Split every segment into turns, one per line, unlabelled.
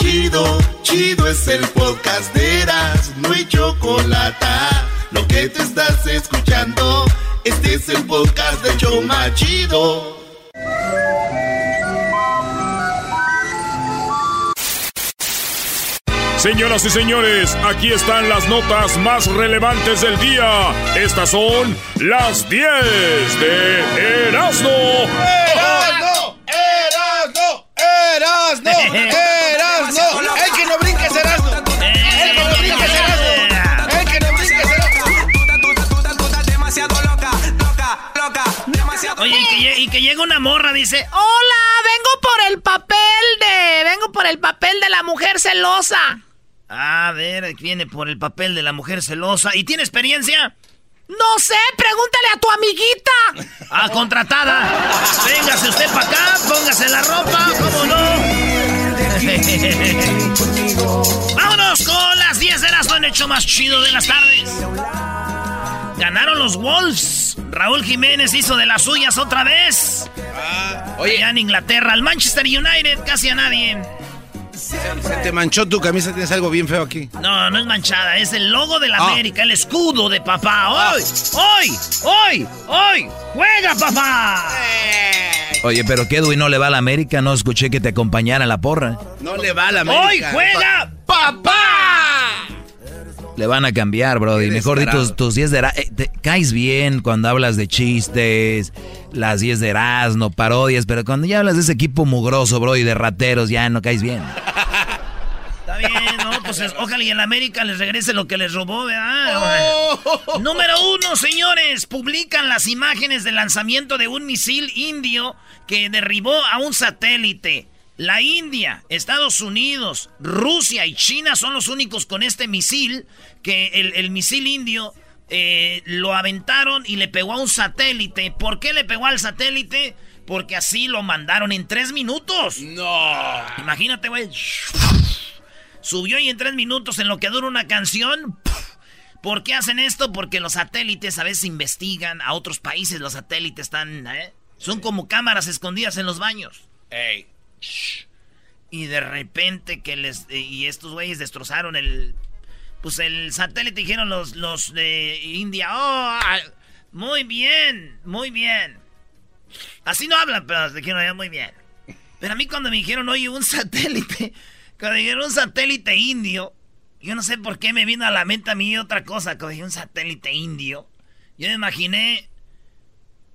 chido, chido es el podcast de Eras, no hay chocolate. Lo que te estás escuchando, este es el podcast de Choma Chido.
Señoras y señores, aquí están las notas más relevantes del día. Estas son las 10 de Erasmo.
¡Erasmo! ¡Erasmo! ¡Erasmo! ¡Erasmo!
Y que, llega una morra, dice, hola, vengo por el papel de... Vengo por el papel de la mujer celosa. A ver, viene por el papel de la mujer celosa. ¿Y tiene experiencia? No sé, pregúntale a tu amiguita. Ah, contratada. Véngase usted para acá, póngase la ropa, ¿cómo no? Vámonos con las 10 de las hecho más chido de las tardes. Ganaron los Wolves. Raúl Jiménez hizo de las suyas otra vez.
Oye.
Allá en Inglaterra, al Manchester United, casi a nadie.
Se te manchó tu camisa, tienes algo bien feo aquí.
No, no es manchada, es el logo de la
Ah.
América, el escudo de papá. ¡Hoy! ¡Hoy! ¡Hoy! ¡Hoy! ¡Juega, papá!
Oye, pero que Edwin no le va a la América, no escuché que te acompañara a la porra.
No le va a la América.
¡Hoy juega!
¡Papá!
Le van a cambiar, bro. Y
Qué
mejor di tus, tus 10 de Erasmo. te caes bien cuando hablas de chistes, las 10 de Erasmo, parodias, pero cuando ya hablas de ese equipo mugroso, bro, y de rateros, ya no caes bien.
Está bien, ¿no? Pues es- ojalá y en América les regrese lo que les robó, ¿verdad?
Oh.
Número uno, señores. Publican las imágenes del lanzamiento de un misil indio que derribó a un satélite. La India, Estados Unidos, Rusia y China son los únicos con este misil. Que el, el misil indio eh, lo aventaron y le pegó a un satélite. ¿Por qué le pegó al satélite? Porque así lo mandaron en tres minutos.
No.
Imagínate, güey. Subió y en tres minutos en lo que dura una canción. ¿Por qué hacen esto? Porque los satélites a veces investigan a otros países. Los satélites están. ¿eh? Son como cámaras escondidas en los baños.
Ey.
Y de repente que les. y estos güeyes destrozaron el. Pues el satélite dijeron los, los de India. Oh, ah, muy bien, muy bien. Así no hablan, pero dijeron "Ah, muy bien. Pero a mí cuando me dijeron, oye, un satélite. Cuando dijeron un satélite indio. Yo no sé por qué me vino a la mente a mí otra cosa. Cuando dije un satélite indio. Yo me imaginé.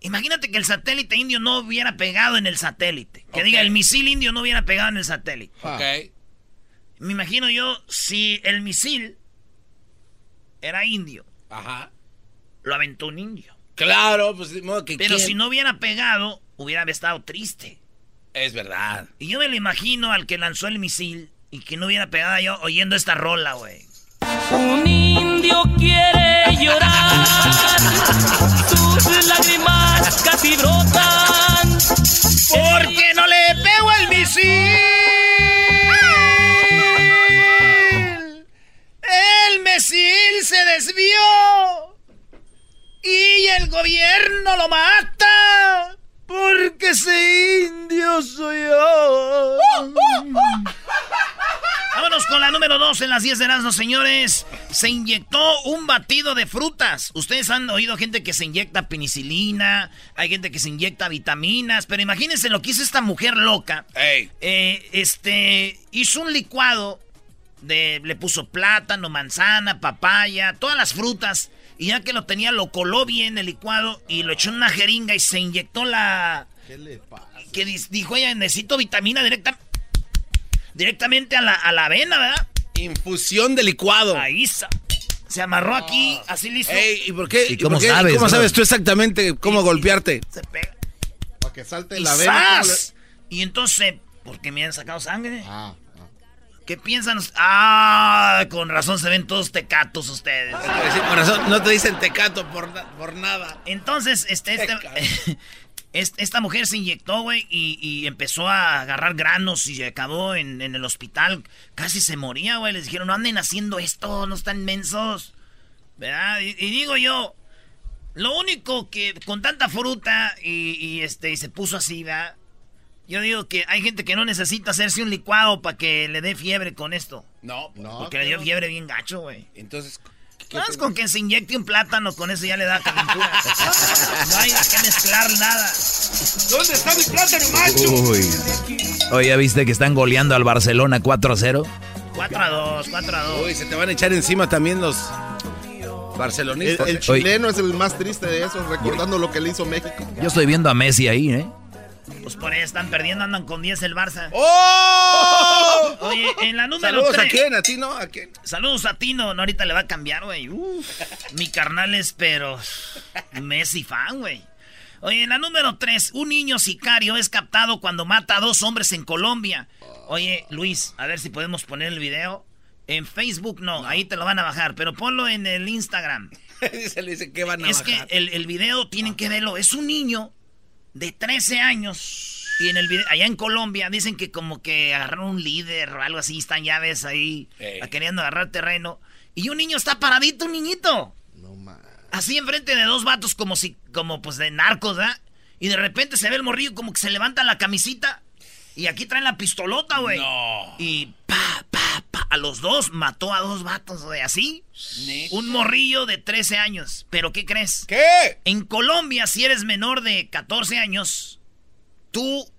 Imagínate que el satélite indio no hubiera pegado en el satélite. Que diga, el misil indio no hubiera pegado en el satélite.
Ok.
Me imagino yo, si el misil era indio,
Ajá.
lo aventó un indio.
Claro, pues de modo que
Pero
¿quién?
si no hubiera pegado, hubiera estado triste.
Es verdad.
Y yo me lo imagino al que lanzó el misil y que no hubiera pegado yo oyendo esta rola, güey.
Un indio quiere llorar, sus lágrimas casi brotan.
Porque no le pego el misil. El misil se desvió. Y el gobierno lo mata. Porque ese indio soy yo. Vámonos con la número 2 en las 10 de Erasmo, señores. Se inyectó un batido de frutas. Ustedes han oído gente que se inyecta penicilina, hay gente que se inyecta vitaminas, pero imagínense lo que hizo esta mujer loca. Eh, este, hizo un licuado de, le puso plátano, manzana, papaya, todas las frutas. Y ya que lo tenía, lo coló bien el licuado y lo echó en una jeringa y se inyectó la...
¿Qué le pasa?
Que dijo ella, necesito vitamina directa, directamente a la, a la avena, ¿verdad?
Infusión de licuado.
Ahí sa- se amarró aquí, así listo.
Ey, ¿y por qué?
¿Y
y
cómo
por qué-
sabes,
¿Cómo sabes tú exactamente cómo golpearte?
Se pega.
Para que salte
Y
la vena. ¿cómo
¡zas! Y entonces, ¿por qué me han sacado sangre?
Ah, ah.
¿Qué piensan? Ah, con razón se ven todos tecatos ustedes.
Sí, por razón, no te dicen tecato por, por nada.
Entonces, este, este- esta mujer se inyectó, güey, y, y empezó a agarrar granos y acabó en, en el hospital. Casi se moría, güey. Les dijeron, no anden haciendo esto, no están mensos. ¿Verdad? Y, y digo yo, lo único que con tanta fruta y, y, este, y se puso así, ¿verdad? Yo digo que hay gente que no necesita hacerse un licuado para que le dé fiebre con esto.
No,
No.
Porque le dio fiebre bien gacho, güey.
Entonces, ¿qué
Más con que se inyecte un plátano, con eso ya le da calentura. no hay que mezclar nada.
¿Dónde está mi plátano, macho?
Uy. Oye, ¿ya viste que están goleando al Barcelona 4-0?
4 a 2, 4 a 2.
Uy, se te van a echar encima también los
El,
barcelonistas.
el chileno es el más triste de esos, recordando lo que le hizo México.
Yo estoy viendo a Messi ahí, ¿eh?
Pues por ahí están perdiendo, andan con 10 el Barça.
¡Oh!
Oye, en la número
Saludos
3.
a quién, a ti, ¿no? ¿A quién?
Saludos a Tino, no, ahorita le va a cambiar, güey. Mi carnal es, pero Messi fan, güey. Oye, en la número 3, un niño sicario es captado cuando mata a dos hombres en Colombia. Oye, Luis, a ver si podemos poner el video. En Facebook no, ahí te lo van a bajar, pero ponlo en el Instagram.
Se le dice que van a
Es que el video tienen que verlo. Es un niño de 13 años. Y en el video, allá en Colombia, dicen que como que agarraron un líder o algo así, están llaves ahí,
Ey.
queriendo agarrar terreno. Y un niño está paradito, un niñito.
No más.
Así enfrente de dos vatos como si, como pues de narcos, ¿verdad? Y de repente se ve el morrillo como que se levanta la camisita. Y aquí traen la pistolota, güey.
No.
Y pa, pa, pa. A los dos mató a dos vatos, güey. Así.
¿Neta?
Un morrillo de 13 años. ¿Pero qué crees?
¿Qué?
En Colombia, si eres menor de 14 años, tú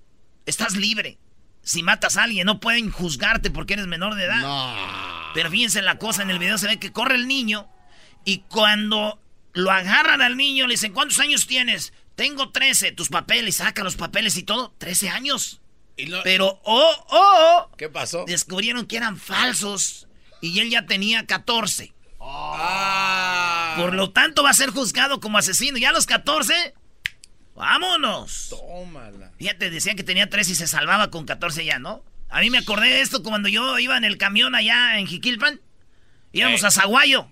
estás libre. Si matas a alguien, no pueden juzgarte porque eres menor de edad.
No.
Pero fíjense la cosa, en el video se ve que corre el niño y cuando lo agarran al niño le dicen, ¿cuántos años tienes? Tengo 13, tus papeles, saca los papeles y todo, 13 años.
No-
Pero, oh, oh,
¿Qué pasó?
descubrieron que eran falsos y él ya tenía 14.
Ah.
Por lo tanto va a ser juzgado como asesino. Ya a los 14, vámonos.
Tómala.
Fíjate, decían que tenía 13 y se salvaba con 14 ya, ¿no? A mí me acordé de esto cuando yo iba en el camión allá en Jiquilpan. Íbamos
Ey.
a Zaguayo.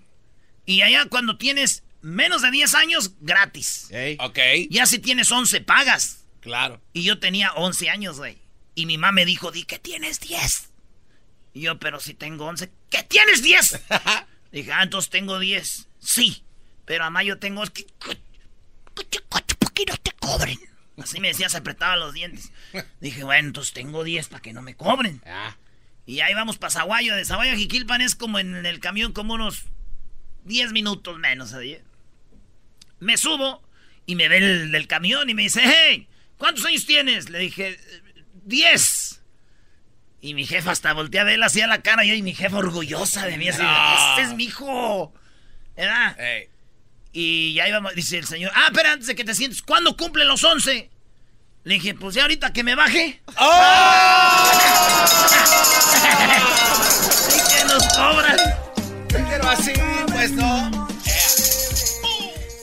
Y allá cuando tienes menos de 10 años, gratis.
Ey.
Ok,
Ya si tienes 11, pagas.
claro.
Y yo tenía 11 años, güey. Y mi mamá me dijo, di que tienes 10. Y yo, pero si tengo 11, ¿qué tienes 10? Dije, ah, entonces tengo 10. Sí, pero a mayo tengo... ¿Por qué no te cobren? Así me decía, se apretaba los dientes. Dije, bueno, entonces tengo 10 para que no me cobren.
Ah.
Y ahí vamos para Zaguayo. De Zaguayo a Jiquilpan es como en el camión, como unos 10 minutos menos. ¿sí? Me subo y me ve el del camión y me dice, hey, ¿cuántos años tienes? Le dije, 10. Y mi jefa hasta voltea a ver hacía la cara yo y mi jefa orgullosa de mí. Así,
No.
este es mi hijo. ¿Verdad? Y ya íbamos, dice el señor, ah, espera, antes de que te sientes, ¿cuándo cumplen los 11? Le dije, pues ya ahorita que me baje. y que nos cobran.
Pero así, pues no.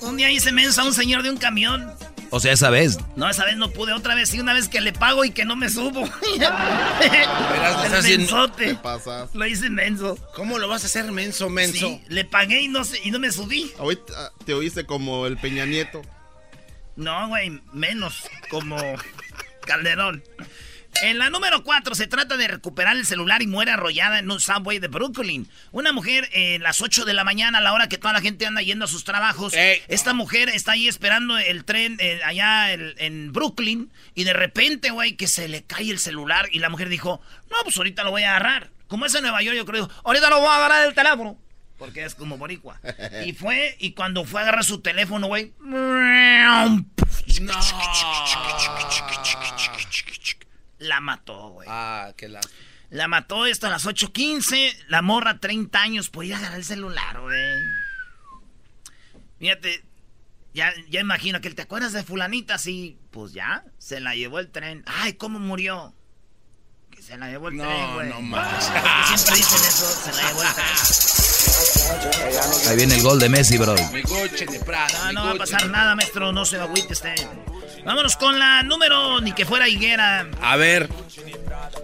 Un día hice mensa a un señor de un camión.
O sea, esa vez.
No, esa vez no pude, otra vez sí, una vez que le pago y que no me subo.
lo
el
estás haciendo-
¿Qué
mensote.
pasas?
Lo hice menso.
¿Cómo lo vas a hacer menso, menso?
Sí, le pagué y no, se- y no me subí.
Ahorita te oíste como el Peña Nieto.
No, güey, menos como Calderón. En la número 4 se trata de recuperar el celular y muere arrollada en un subway de Brooklyn. Una mujer eh, las 8 de la mañana, a la hora que toda la gente anda yendo a sus trabajos.
Ey.
Esta mujer está ahí esperando el tren eh, allá el- en Brooklyn. Y de repente, güey, que se le cae el celular. Y la mujer dijo, no, pues ahorita lo voy a agarrar. Como es en Nueva York, yo creo, ahorita lo voy a agarrar el teléfono. Porque es como boricua. Y fue, y cuando fue a agarrar su teléfono, güey. La mató, güey.
Ah, qué la...
La mató esto a las 8.15. La morra, 30 años, por ir a agarrar el celular, güey. Fíjate, ya, ya imagino que te acuerdas de fulanita, sí. Pues ya, se la llevó el tren. Ay, ¿cómo murió? Que se la llevó el
No,
tren, güey.
no más.
Siempre dicen eso, se la llevó el tren.
Ahí viene el gol de Messi, bro.
Mi coche de Prada.
No, no va a pasar nada, maestro, no se agüite usted. Vámonos con la número, ni que fuera higuera.
A ver.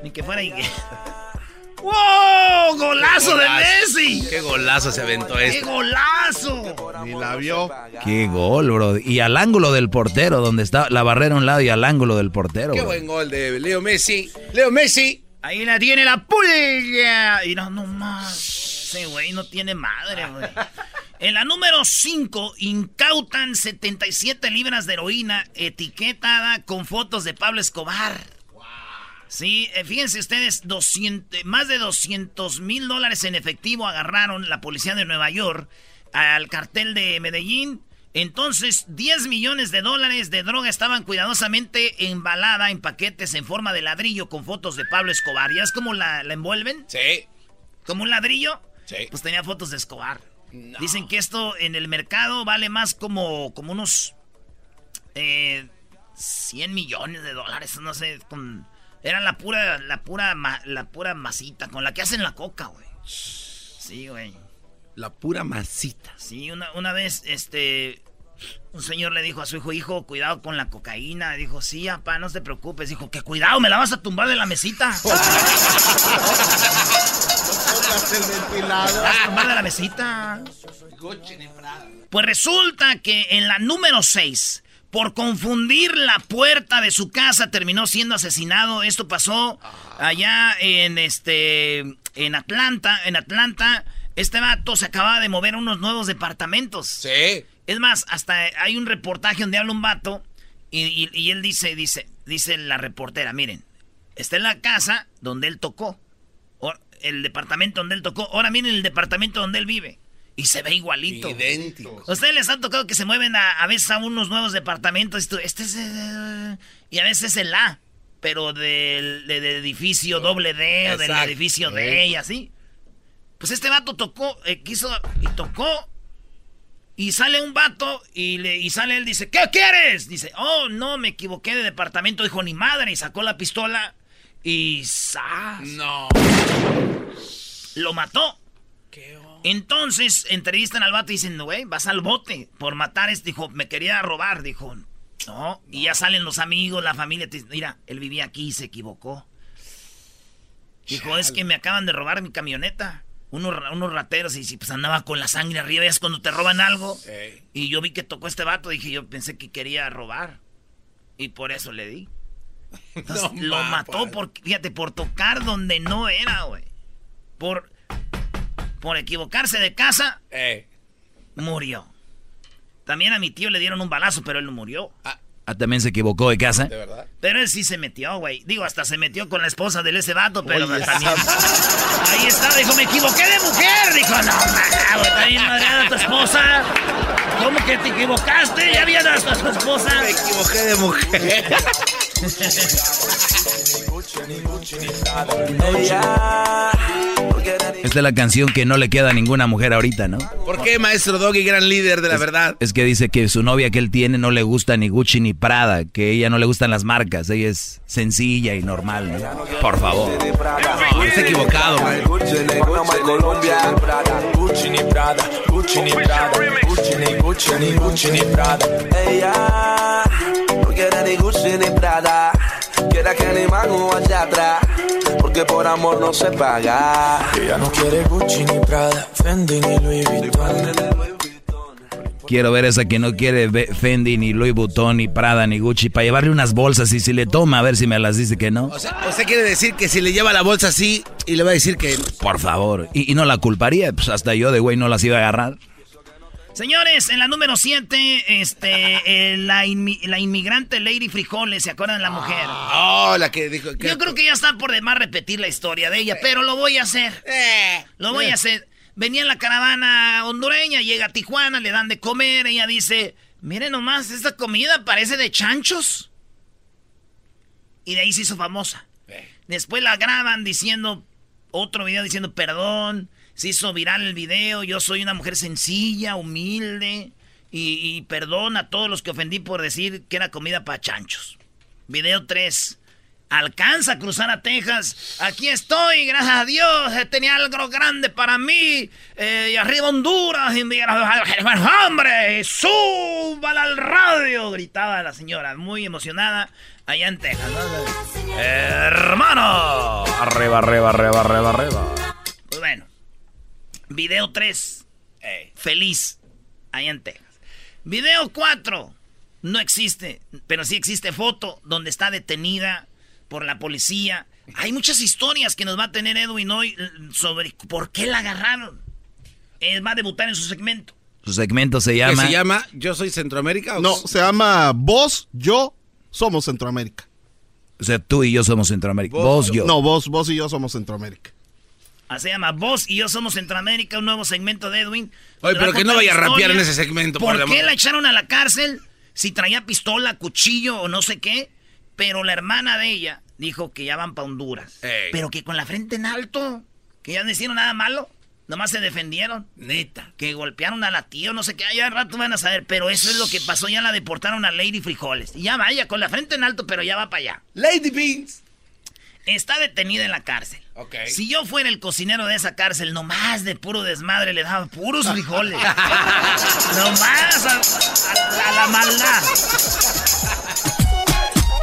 Ni que fuera higuera. ¡Wow! ¡Golazo de. Messi!
Qué golazo se aventó
¡Qué
este.
golazo!
Ni la vio.
Qué gol, bro. Y al ángulo del portero, donde está la barrera a un lado y al ángulo del portero,
Qué
bro.
buen gol de Leo Messi. Leo Messi.
Ahí la tiene la pulga. Y no, no más. Ese güey no tiene madre, güey. En la número 5, incautan 77 libras de heroína etiquetada con fotos de Pablo Escobar. Sí, eh, fíjense ustedes, 200, más de 200 mil dólares en efectivo agarraron la policía de Nueva York al cartel de Medellín. Entonces, 10 millones de dólares de droga estaban cuidadosamente embalada en paquetes en forma de ladrillo con fotos de Pablo Escobar. ¿Ya es como la, la envuelven?
Sí.
¿Como un ladrillo?
Sí.
Pues tenía fotos de Escobar. Dicen que esto en el mercado vale más como, como unos eh, 100 millones de dólares, no sé, con, era la pura, la pura, ma- la pura masita con la que hacen la coca, güey. Sí, güey.
La pura masita.
Sí, una, una vez, este, un señor le dijo a su hijo, hijo, cuidado con la cocaína. Dijo, sí, papá, no te preocupes. Dijo, que cuidado, me la vas a tumbar de la mesita.
Pongas el ventilador.
Vas a tumbar de la mesita. Pues resulta que en la número 6, por confundir la puerta de su casa, terminó siendo asesinado. Esto pasó allá en este. en Atlanta. En Atlanta, este vato se acababa de mover a unos nuevos departamentos.
Sí.
Es más, hasta hay un reportaje donde habla un vato y, y- y él dice, dice, dice la reportera, miren, está en la casa donde él tocó, el departamento donde él tocó, ahora miren el departamento donde él vive y se ve igualito.
Idéntico.
¿A ustedes les han tocado que se mueven a, a veces a unos nuevos departamentos? y tú, Este es eh, y a veces es el A, pero del, de- del edificio doble D o del edificio. D y así. Pues este vato tocó, eh, quiso y tocó y sale un vato y, le, y sale él, dice, ¿qué quieres? Dice, oh, no, me equivoqué de departamento. Dijo, ni madre. Y sacó la pistola y ¡zas!
No.
lo mató. Entonces entrevistan al vato y dicen, güey, vas al bote por matar. Este dijo, me quería robar. Dijo, no. Y ya salen los amigos, la familia. te Mira, él vivía aquí y se equivocó. Dijo, es que me acaban de robar mi camioneta. Unos, unos rateros y si pues andaba con la sangre arriba, es cuando te roban algo. Y yo vi que tocó este vato, dije, yo pensé que quería robar. Y por eso le di. Entonces,
No,
lo
ma,
mató por, fíjate, por tocar donde no era, güey. Por, por equivocarse de casa, murió. También a mi tío le dieron un balazo, pero él no murió.
Ah, también se equivocó de casa.
¿De verdad?
Pero él sí se metió, güey. Digo, hasta se metió con la esposa del ese vato, pero
Oye,
también. Ahí está, dijo, me equivoqué de mujer. Dijo, no, ma, güey, está bien madreada tu esposa. ¿Cómo que te equivocaste? Ya había hasta tu esposa.
Me equivoqué de mujer.
Esta es la canción que no le queda a ninguna mujer ahorita, ¿no?
¿Por qué, maestro Doggy, gran líder de la verdad?
Es que dice que su novia que él tiene no le gusta ni Gucci ni Prada, que ella no le gustan las marcas, ella es sencilla y normal, ¿no? Por favor.
No, está equivocado, maestro.
Gucci ni Panamá y Colombia. Gucci ni Prada, Gucci ni Prada, Gucci ni Gucci ni Gucci ni Prada. Ella no quiere ni Gucci ni Prada, quiere que ni mango hacia atrás, porque por amor no se paga. Ella no quiere Gucci ni Prada, Fendi ni Louis Vuitton.
Quiero ver esa que no quiere Fendi, ni Louis Vuitton, ni Prada, ni Gucci, para llevarle unas bolsas y si le toma, a ver si me las dice que no.
O sea, usted quiere decir que si le lleva la bolsa así y le va a decir que...
Por favor. Y, y no la culparía, pues hasta yo de güey no las iba a agarrar.
Señores, en la número 7, este, eh, la, inmi- la inmigrante Lady Frijoles, ¿se acuerdan de la mujer?
Oh, la que dijo... que-
Yo creo que ya está por demás repetir la historia de ella, pero lo voy a hacer.
Eh,
Lo voy a hacer. Venía en la caravana hondureña, llega a Tijuana, le dan de comer, ella dice, miren nomás, esta comida parece de chanchos. Y de ahí se hizo famosa. Después la graban diciendo, otro video diciendo perdón, se hizo viral el video, yo soy una mujer sencilla, humilde, y, y perdón a todos los que ofendí por decir que era comida para chanchos. Video 3. Alcanza a cruzar a Texas. Aquí estoy, gracias a Dios. eh, Tenía algo grande para mí. Eh, y arriba Honduras. Y ¡Hombre! ¡Súbala al radio! Gritaba la señora, muy emocionada, allá en Texas. ¿no? ¡Hermano!
Arriba, arriba, arriba, arriba, arriba.
Pues bueno. Video 3. Feliz. Allá en Texas. Video 4. No existe. Pero sí existe foto donde está detenida por la policía. Hay muchas historias que nos va a tener Edwin hoy eh, sobre por qué la agarraron. Él va a debutar en su segmento.
Su segmento se
¿Qué
llama...
se llama Yo Soy Centroamérica? o-
No, se llama Vos, Yo, Somos Centroamérica.
O sea, tú y yo somos Centroamérica. Vos, yo.
No, vos, vos y yo somos Centroamérica.
Así se llama Vos y yo somos Centroamérica, un nuevo segmento de Edwin.
Oye, pero que no vaya a rapear en ese segmento,
¿Por
por
qué la echaron a la cárcel? Si traía pistola, cuchillo o no sé qué. Pero la hermana de ella dijo que ya van para Honduras.
Ey.
Pero que con la frente en alto. Que ya no hicieron nada malo. Nomás se defendieron.
Neta.
Que golpearon a la tía no sé qué. Ya al rato van a saber. Pero eso es lo que pasó. Ya la deportaron a Lady Frijoles. Y ya vaya, con la frente en alto, pero ya va para allá.
Lady Beans.
Está detenida en la cárcel.
Ok.
Si yo fuera el cocinero de esa cárcel, nomás de puro desmadre le daba puros frijoles. nomás a, a- a la maldad.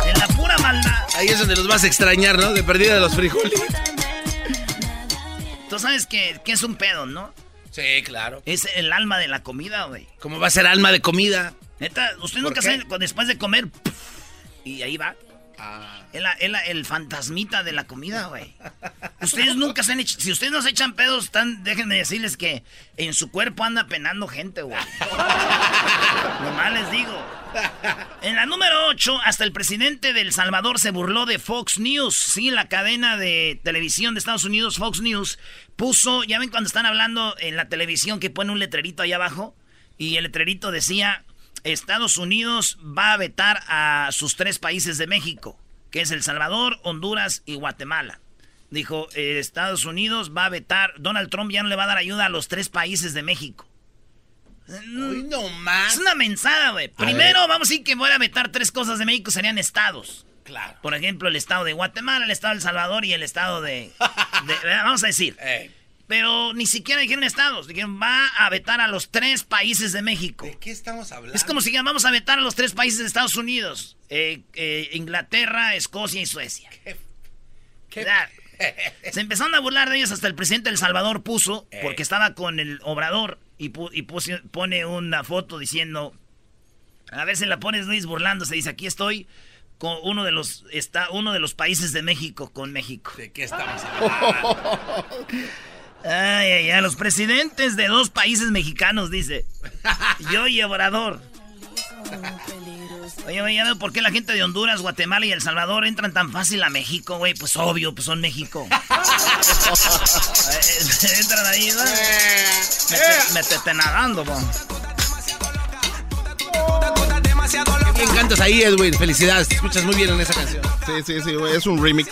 En la pura maldad.
Ahí es donde los vas a extrañar, ¿no? De perdida de los frijoles.
Tú sabes que, que es un pedo, ¿no?
Sí, claro.
Es el alma de la comida, güey.
¿Cómo va a ser alma de comida?
Neta, usted
¿Por
nunca
qué?
sabe, después de comer, y ahí va.
Ah.
Es el fantasmita de la comida, güey. Ustedes nunca se han hecho. Si ustedes no se echan pedos, están, déjenme decirles que en su cuerpo anda penando gente, güey. Nomás les digo. En la número 8, hasta el presidente de El Salvador se burló de Fox News. Sí, la cadena de televisión de Estados Unidos, Fox News, puso. Ya ven cuando están hablando en la televisión que pone un letrerito ahí abajo. Y el letrerito decía: Estados Unidos va a vetar a sus tres países de México, que es El Salvador, Honduras y Guatemala. Dijo: eh, Estados Unidos va a vetar. Donald Trump ya no le va a dar ayuda a los tres países de México.
Uy, no más.
Es una mensada, güey. Primero, vamos a decir que voy a vetar tres cosas de México, serían estados.
Claro.
Por ejemplo, el estado de Guatemala, el estado de El Salvador y el estado de... de- vamos a decir.
Ey,
Pero ni siquiera dijeron estados. Dijeron, va a vetar a los tres países de México.
¿De qué estamos hablando?
Es como si vamos a vetar a los tres países de Estados Unidos. Eh, eh, Inglaterra, Escocia y Suecia.
¿Qué?
Se empezaron a burlar de ellos hasta el presidente de El Salvador puso,
Eh.
porque estaba con el obrador, y, pu- y puso- pone una foto diciendo, a si la pones Luis burlándose, dice, aquí estoy con uno de los, está uno de los países de México con México.
¿De qué estamos hablando?
Ay, ay, ay, los presidentes de dos países mexicanos, dice. Yo y Obrador. Oye, oye, ya veo por qué la gente de Honduras, Guatemala y El Salvador entran tan fácil a México, güey. Pues obvio, pues son México. Eh, entran ahí, ¿no? Mete- Métete nadando, bo.
Qué bien cantas ahí, Edwin. Felicidades. Te escuchas muy bien en esa canción.
Sí, sí, sí, güey, es un remix.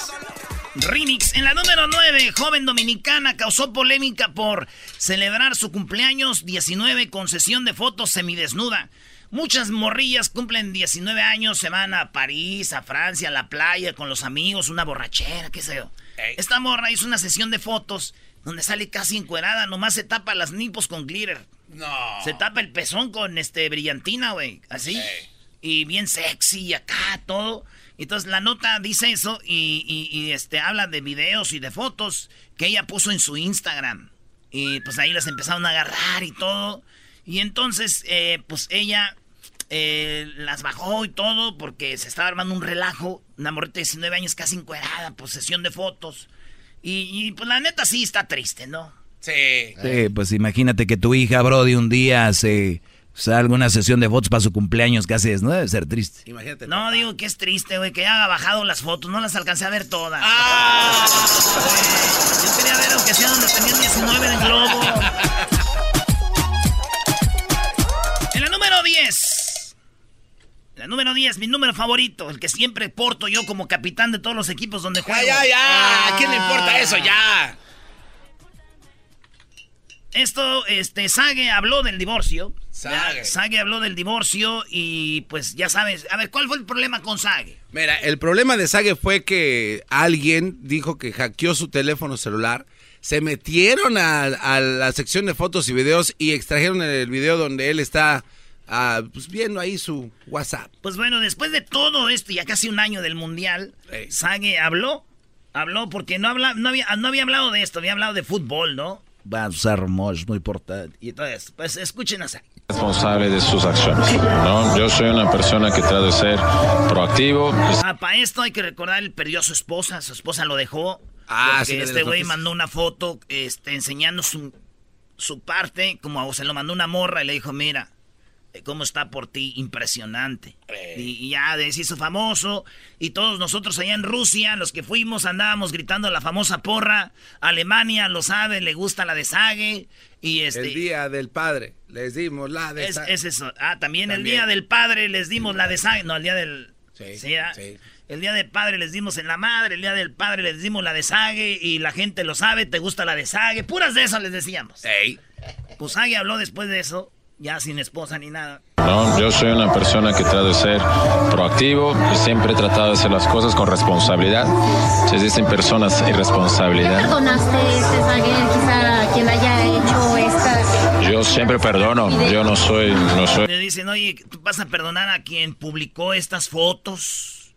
Remix. En la número 9, joven dominicana causó polémica por celebrar su cumpleaños 19 con sesión de fotos semidesnuda. Muchas morrillas cumplen 19 años, se van a París, a Francia, a la playa con los amigos, una borrachera, qué sé yo.
Ey.
Esta morra hizo una sesión de fotos donde sale casi encuerada, nomás se tapa las nipos con glitter.
No.
Se tapa el pezón con este brillantina, güey. Así.
Ey.
Y bien sexy y acá todo. Entonces la nota dice eso y, y- y, este habla de videos y de fotos que ella puso en su Instagram. Y pues ahí las empezaron a agarrar y todo. Y entonces, eh, pues ella eh, las bajó y todo porque se estaba armando un relajo. Una morrita de 19 años casi encuerada, posesión de fotos. Y, y, pues la neta sí está triste, ¿no?
Sí.
Sí, pues imagínate que tu hija, Brody, un día hace salga una sesión de fotos para su cumpleaños que haces, no debe ser triste.
Imagínate.
No, digo que es triste, güey, que haya bajado las fotos. No las alcancé a ver todas.
¡Ah!
Yo quería ver aunque sea donde tenían 19 en el globo. En la número 10. La número 10, mi número favorito, el que siempre porto yo como capitán de todos los equipos donde juego.
Ya, ya, ya. ¿A quién le importa eso? Ya.
Esto, este, Sage habló del divorcio.
Sage.
Habló del divorcio y pues ya sabes. A ver, ¿cuál fue el problema con Sage?
Mira, el problema de Sage fue que alguien dijo que hackeó su teléfono celular, se metieron a, a la sección de fotos y videos y extrajeron el video donde él está ah, pues, viendo ahí su WhatsApp.
Pues bueno, después de todo esto, ya casi un año del mundial. Sage habló. Habló porque no, habla, no, había, no había hablado de esto, había hablado de fútbol, ¿no?
Va a usar muy importante.
Y entonces, pues escuchen a Sage.
Responsable de sus acciones. ¿no? Yo soy una persona que trata de ser proactivo.
Ah, para esto hay que recordar, él perdió a su esposa, su esposa lo dejó.
Ah,
porque
sí,
este güey mandó una foto este, enseñando su, su parte, como se lo mandó una morra y le dijo, mira, cómo está por ti, impresionante. Y, y ya se hizo famoso. Y todos nosotros allá en Rusia, los que fuimos, andábamos gritando la famosa porra. Alemania lo sabe, le gusta la desague. Y este,
El día del padre, les dimos la de
es, es eso. Ah, también, el día del padre les dimos la desague. No, el día del.
Sí,
¿ah?
sí.
El día del padre les dimos en la madre, el día del padre les dimos la desague y la gente lo sabe, te gusta la desague. Puras de esas les decíamos.
Ey.
Pues Agui habló después de eso, ya sin esposa ni nada.
No, yo soy una persona que trata de ser proactivo y siempre he tratado de hacer las cosas con responsabilidad. Si existen personas irresponsabilidad,
perdonaste este quizá quien haya.
Yo siempre perdono. Yo no soy, no soy.
Le dicen, oye, ¿tú vas a perdonar a quien publicó estas fotos?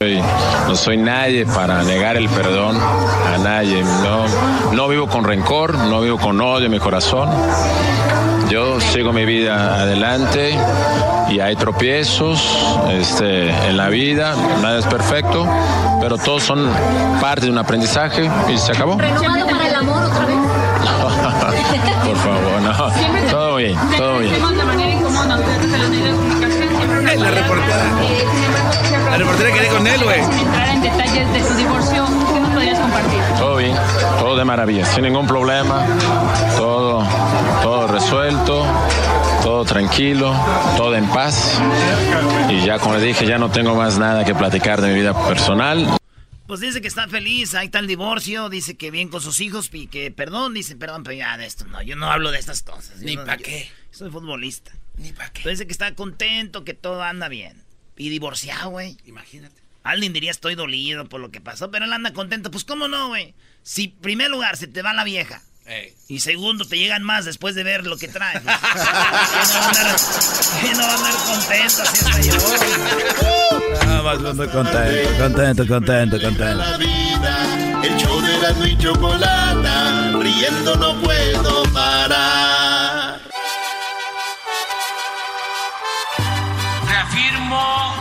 No soy nadie para negar el perdón a nadie. No, no vivo con rencor, no vivo con odio en mi corazón. Yo sigo mi vida adelante y hay tropiezos este, en la vida, nada es perfecto, pero todos son parte de un aprendizaje y se acabó.
Con él, güey.
Sin entrar en detalles de su divorcio, ¿qué nos podrías compartir?
Todo bien, todo de maravilla, sin ningún problema, todo, todo resuelto, todo tranquilo, todo en paz. Y ya como le dije, ya no tengo más nada que platicar de mi vida personal.
Pues dice que está feliz, ahí está el divorcio, dice que bien con sus hijos y que perdón, dice perdón, pero ya de esto no, yo no hablo de estas cosas. Yo
Ni
no-
pa'
yo-
qué.
Soy futbolista.
Ni para qué.
Pero dice que está contento, que todo anda bien. Y divorciado, güey.
Imagínate.
Alguien diría estoy dolido por lo que pasó, pero él anda contento. Pues cómo no, güey. Si primer lugar se te va la vieja
Ey.
y segundo te llegan más después de ver lo que traes. pues, ¿Quién no va a andar, no va a andar contento? Así está yo.
Vas muy contento, contento, contento, contento.
La vida, el show de la y chocolata, riendo no puedo parar.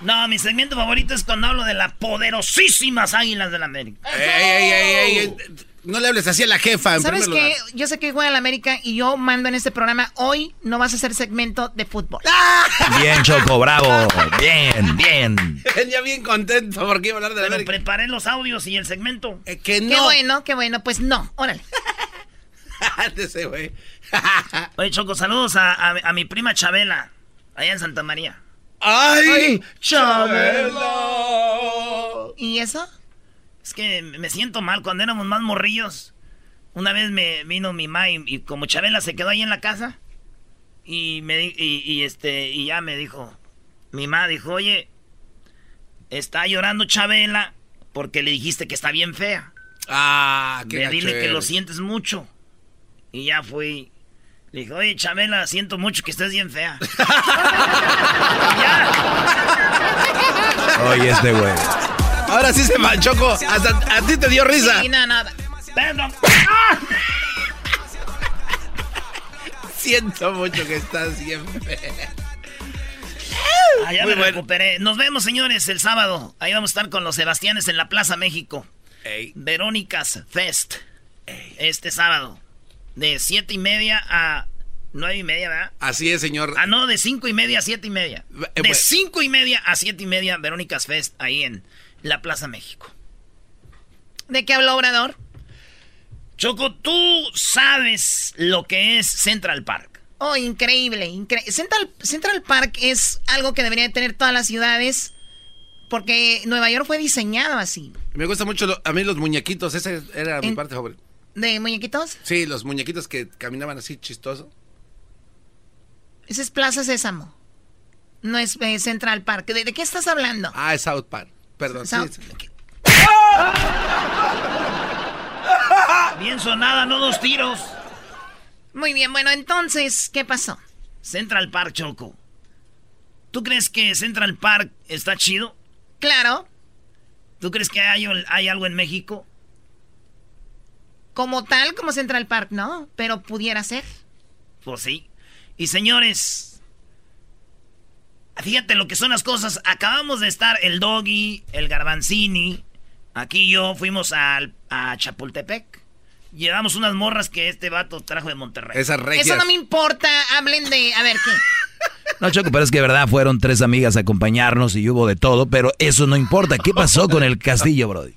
No, mi segmento favorito es cuando hablo de las poderosísimas águilas del América.
Ey, ey, ey, ey, ey. No le hables así a la jefa, en
¿Sabes qué?
lugar.
Yo sé que juega en la América y yo mando en este programa. Hoy no vas a hacer segmento de fútbol.
Bien, Choco, bravo. Bien, bien.
Venía bien contento porque iba a hablar de la
Pero
América.
preparé los audios y el segmento.
Eh, que
Qué
no.
bueno, qué bueno. Pues no, órale.
Ese güey.
Oye, Choco, saludos a, a- a mi prima Chabela, allá en Santa María.
¡Ay!
¿Y eso?
Es que me siento mal cuando éramos más morrillos. Una vez me vino mi ma y, y como Chabela se quedó ahí en la casa y me y, y este y ya me dijo, mi ma dijo, oye, está llorando Chabela porque le dijiste que está bien fea.
Ah, qué
Ve, dile que lo sientes mucho. Y ya fui. Le dije, oye, Chabela, siento mucho que estés bien fea.
Oye, este güey.
Ahora sí se manchó. Hasta a ti te dio risa.
Sí, no, nada.
Pedro.
Siento mucho que estás bien fea.
Ah, ya
Muy
me
bueno.
recuperé. Nos vemos, señores, el sábado. Ahí vamos a estar con los Sebastianes en la Plaza México.
Ey.
Verónicas Fest. Este sábado. De siete y media a nueve y media, ¿verdad?
Así es, señor.
Ah, no, de cinco y media a siete y media.
Eh,
De
pues-
cinco y media a siete y media, Verónicas Fest, ahí en la Plaza México.
¿De qué habló Obrador?
Choco, tú sabes lo que es Central Park.
Oh, increíble, increíble. Central, Central Park es algo que deberían tener todas las ciudades porque Nueva York fue diseñado así.
Me gusta mucho lo- a mí los muñequitos. Esa era mi parte favorita.
¿De muñequitos?
Sí, los muñequitos que caminaban así chistoso.
Ese es Plaza Sésamo. No es eh, Central Park. ¿De, de qué estás hablando?
Ah, es South Park. Perdón.
South-
sí.
Bien sonada, no dos tiros.
Muy bien, bueno, entonces, ¿qué pasó?
Central Park, Choco. ¿Tú crees que Central Park está chido?
Claro.
¿Tú crees que hay, hay algo en México?
Como tal, como Central Park, no, pero pudiera ser.
Pues sí. Y señores, fíjate lo que son las cosas. Acabamos de estar el Doggy, el Garbanzini, aquí y yo fuimos al, a Chapultepec. Llevamos unas morras que este vato trajo de Monterrey.
Esas regias.
Eso no me importa, hablen de... A ver, ¿qué?
No, Choco, pero es que de verdad fueron tres amigas a acompañarnos y hubo de todo, pero eso no importa. ¿Qué pasó con el castillo, Brody?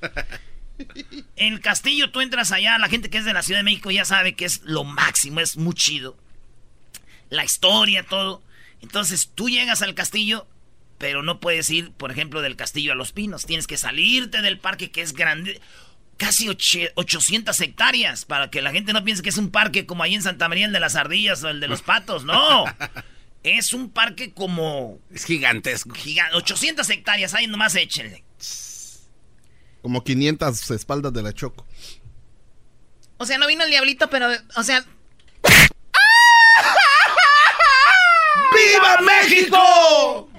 El castillo tú entras allá, la gente que es de la Ciudad de México ya sabe que es lo máximo, es muy chido. La historia, todo. Entonces tú llegas al castillo, pero no puedes ir, por ejemplo, del castillo a Los Pinos. Tienes que salirte del parque que es grande, casi 800 hectáreas, para que la gente no piense que es un parque como ahí en Santa María, el de las ardillas o el de los patos. No. Es un parque como...
Es gigantesco.
800 hectáreas, ahí nomás échenle.
Como 500 espaldas de la Choco.
O sea, no vino el diablito, pero, o sea...
¡Viva México!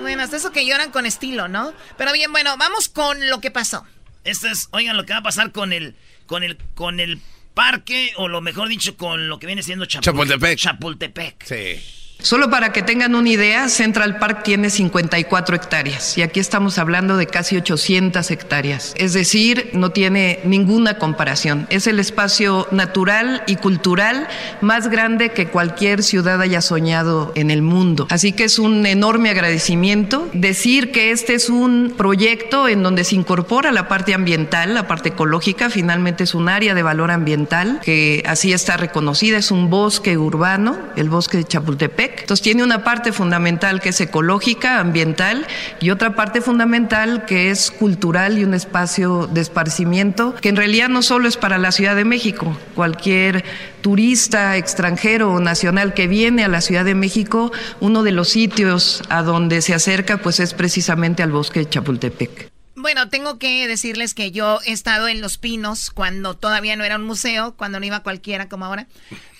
Bueno, hasta eso que lloran con estilo, ¿no? Pero bien, bueno, vamos con lo que pasó.
Esto es, oigan, lo que va a pasar con el, con el, con el parque, o lo mejor dicho, con lo que viene siendo
Chapultepec.
Chapultepec.
Sí.
Solo para que tengan una idea, Central Park tiene 54 hectáreas y aquí estamos hablando de casi 800 hectáreas. Es decir, no tiene ninguna comparación. Es el espacio natural y cultural más grande que cualquier ciudad haya soñado en el mundo. Así que es un enorme agradecimiento decir que este es un proyecto en donde se incorpora la parte ambiental, la parte ecológica, finalmente es un área de valor ambiental que así está reconocida, es un bosque urbano, el bosque de Chapultepec entonces tiene una parte fundamental que es ecológica, ambiental, y otra parte fundamental que es cultural y un espacio de esparcimiento, que en realidad no solo es para la Ciudad de México, cualquier turista extranjero o nacional que viene a la Ciudad de México, uno de los sitios a donde se acerca pues es precisamente al bosque de Chapultepec.
Bueno, tengo que decirles que yo he estado en Los Pinos cuando todavía no era un museo, cuando no iba cualquiera como ahora.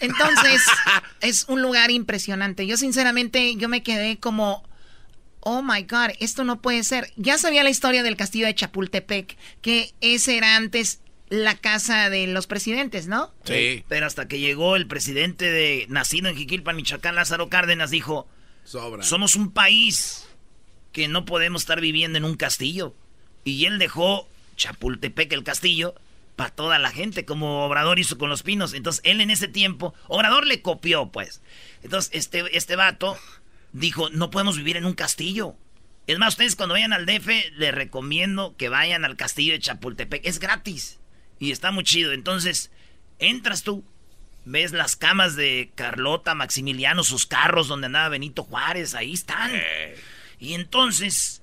Entonces, es un lugar impresionante. Yo sinceramente, yo me quedé como, oh my God, esto no puede ser. Ya sabía la historia del castillo de Chapultepec, que ese era antes la casa de los presidentes, ¿no?
Sí. Pero hasta que llegó el presidente de nacido en Jiquilpan, Michoacán, Lázaro Cárdenas, dijo, somos un país que no podemos estar viviendo en un castillo. Y él dejó Chapultepec, el castillo, para toda la gente, como Obrador hizo con los pinos. Entonces, él en ese tiempo, Obrador le copió, pues. Entonces, este, este vato dijo, no podemos vivir en un castillo. Es más, ustedes cuando vayan al DF, les recomiendo que vayan al castillo de Chapultepec. Es gratis. Y está muy chido. Entonces, entras tú, ves las camas de Carlota, Maximiliano, sus carros donde andaba Benito Juárez, ahí están. Eh. Y entonces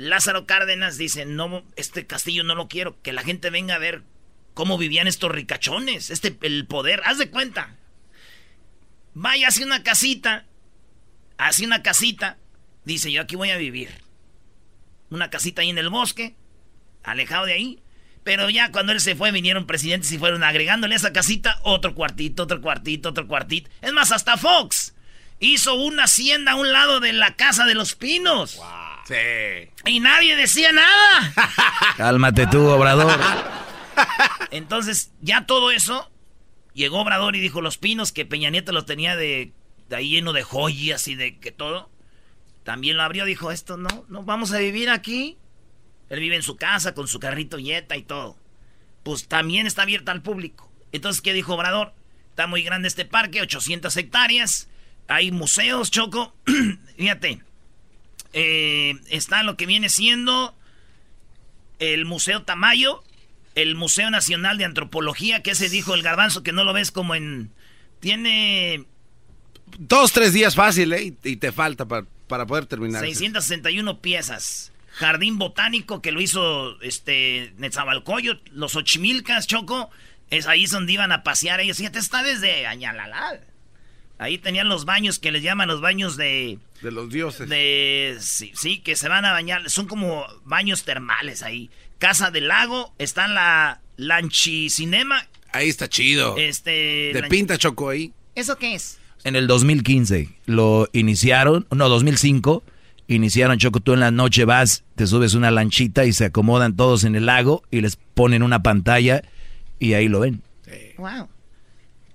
Lázaro Cárdenas dice, no, este castillo no lo quiero, que la gente venga a ver cómo vivían estos ricachones, este, el poder, haz de cuenta. Vaya hacia una casita, hacia una casita, dice, yo aquí voy a vivir. Una casita ahí en el bosque, alejado de ahí. Pero ya cuando él se fue, vinieron presidentes y fueron agregándole a esa casita otro cuartito, otro cuartito, otro cuartito. Es más, hasta Fox hizo una hacienda a un lado de la casa de los pinos. Y nadie decía nada.
Cálmate tú, Obrador.
Entonces, ya todo eso, llegó Obrador y dijo, los pinos que Peña Nieto los tenía de, ahí lleno de joyas y de que todo. También lo abrió, dijo, esto no, no vamos a vivir aquí. Él vive en su casa con su carrito yeta y todo. Pues también está abierta al público. Entonces, ¿qué dijo Obrador? Está muy grande este parque, 800 hectáreas. Hay museos, Choco. Fíjate, eh, está lo que viene siendo el Museo Tamayo, el Museo Nacional de Antropología, que se dijo el garbanzo que no lo ves como en... Tiene...
Dos, tres días fácil, ¿eh? Y te falta para, para poder terminar.
661 piezas. Jardín Botánico que lo hizo este Netzabalcoyo, los Ochimilcas, Choco. Es ahí donde iban a pasear ellos. Fíjate, está desde Añalalal. Ahí tenían los baños que les llaman los baños de...
De los dioses.
De... Sí, sí, que se van a bañar. Son como baños termales ahí. Casa del Lago. Está en la Lanchicinema.
Ahí está chido.
Este...
De pinta Choco ahí.
¿Eso qué es?
En el 2015 lo iniciaron, no, 2005, iniciaron, Choco, tú en la noche vas, te subes una lanchita y se acomodan todos en el lago y les ponen una pantalla y ahí lo ven.
Wow.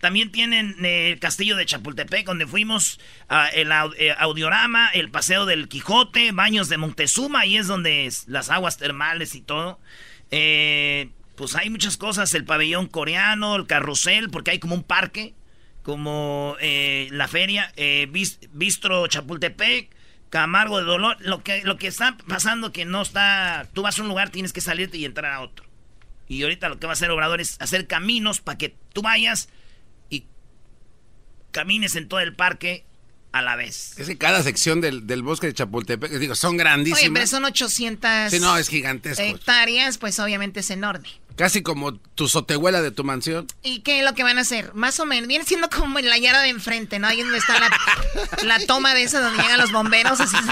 También tienen eh, el castillo de Chapultepec, donde fuimos, ah, el eh, audiorama, el paseo del Quijote, baños de Montezuma, y es donde las aguas termales y todo. Eh, pues hay muchas cosas, el pabellón coreano, el carrusel, porque hay como un parque, como la feria, Bistro Chapultepec, Camargo de Dolor. Lo que, lo que está pasando que no está, tú vas a un lugar, tienes que salirte y entrar a otro. Y ahorita lo que va a hacer Obrador es hacer caminos para que tú vayas camines en todo el parque a la vez.
Es que cada sección del, bosque de Chapultepec, digo, son grandísimas. Oye,
pero son 800
sí, no, es gigantesco.
hectáreas, pues obviamente es enorme.
Casi como tu sotehuela de tu mansión.
¿Y qué es lo que van a hacer? Más o menos, viene siendo como en la yarda de enfrente, ¿no? Ahí donde está la, toma de esa donde llegan los bomberos, así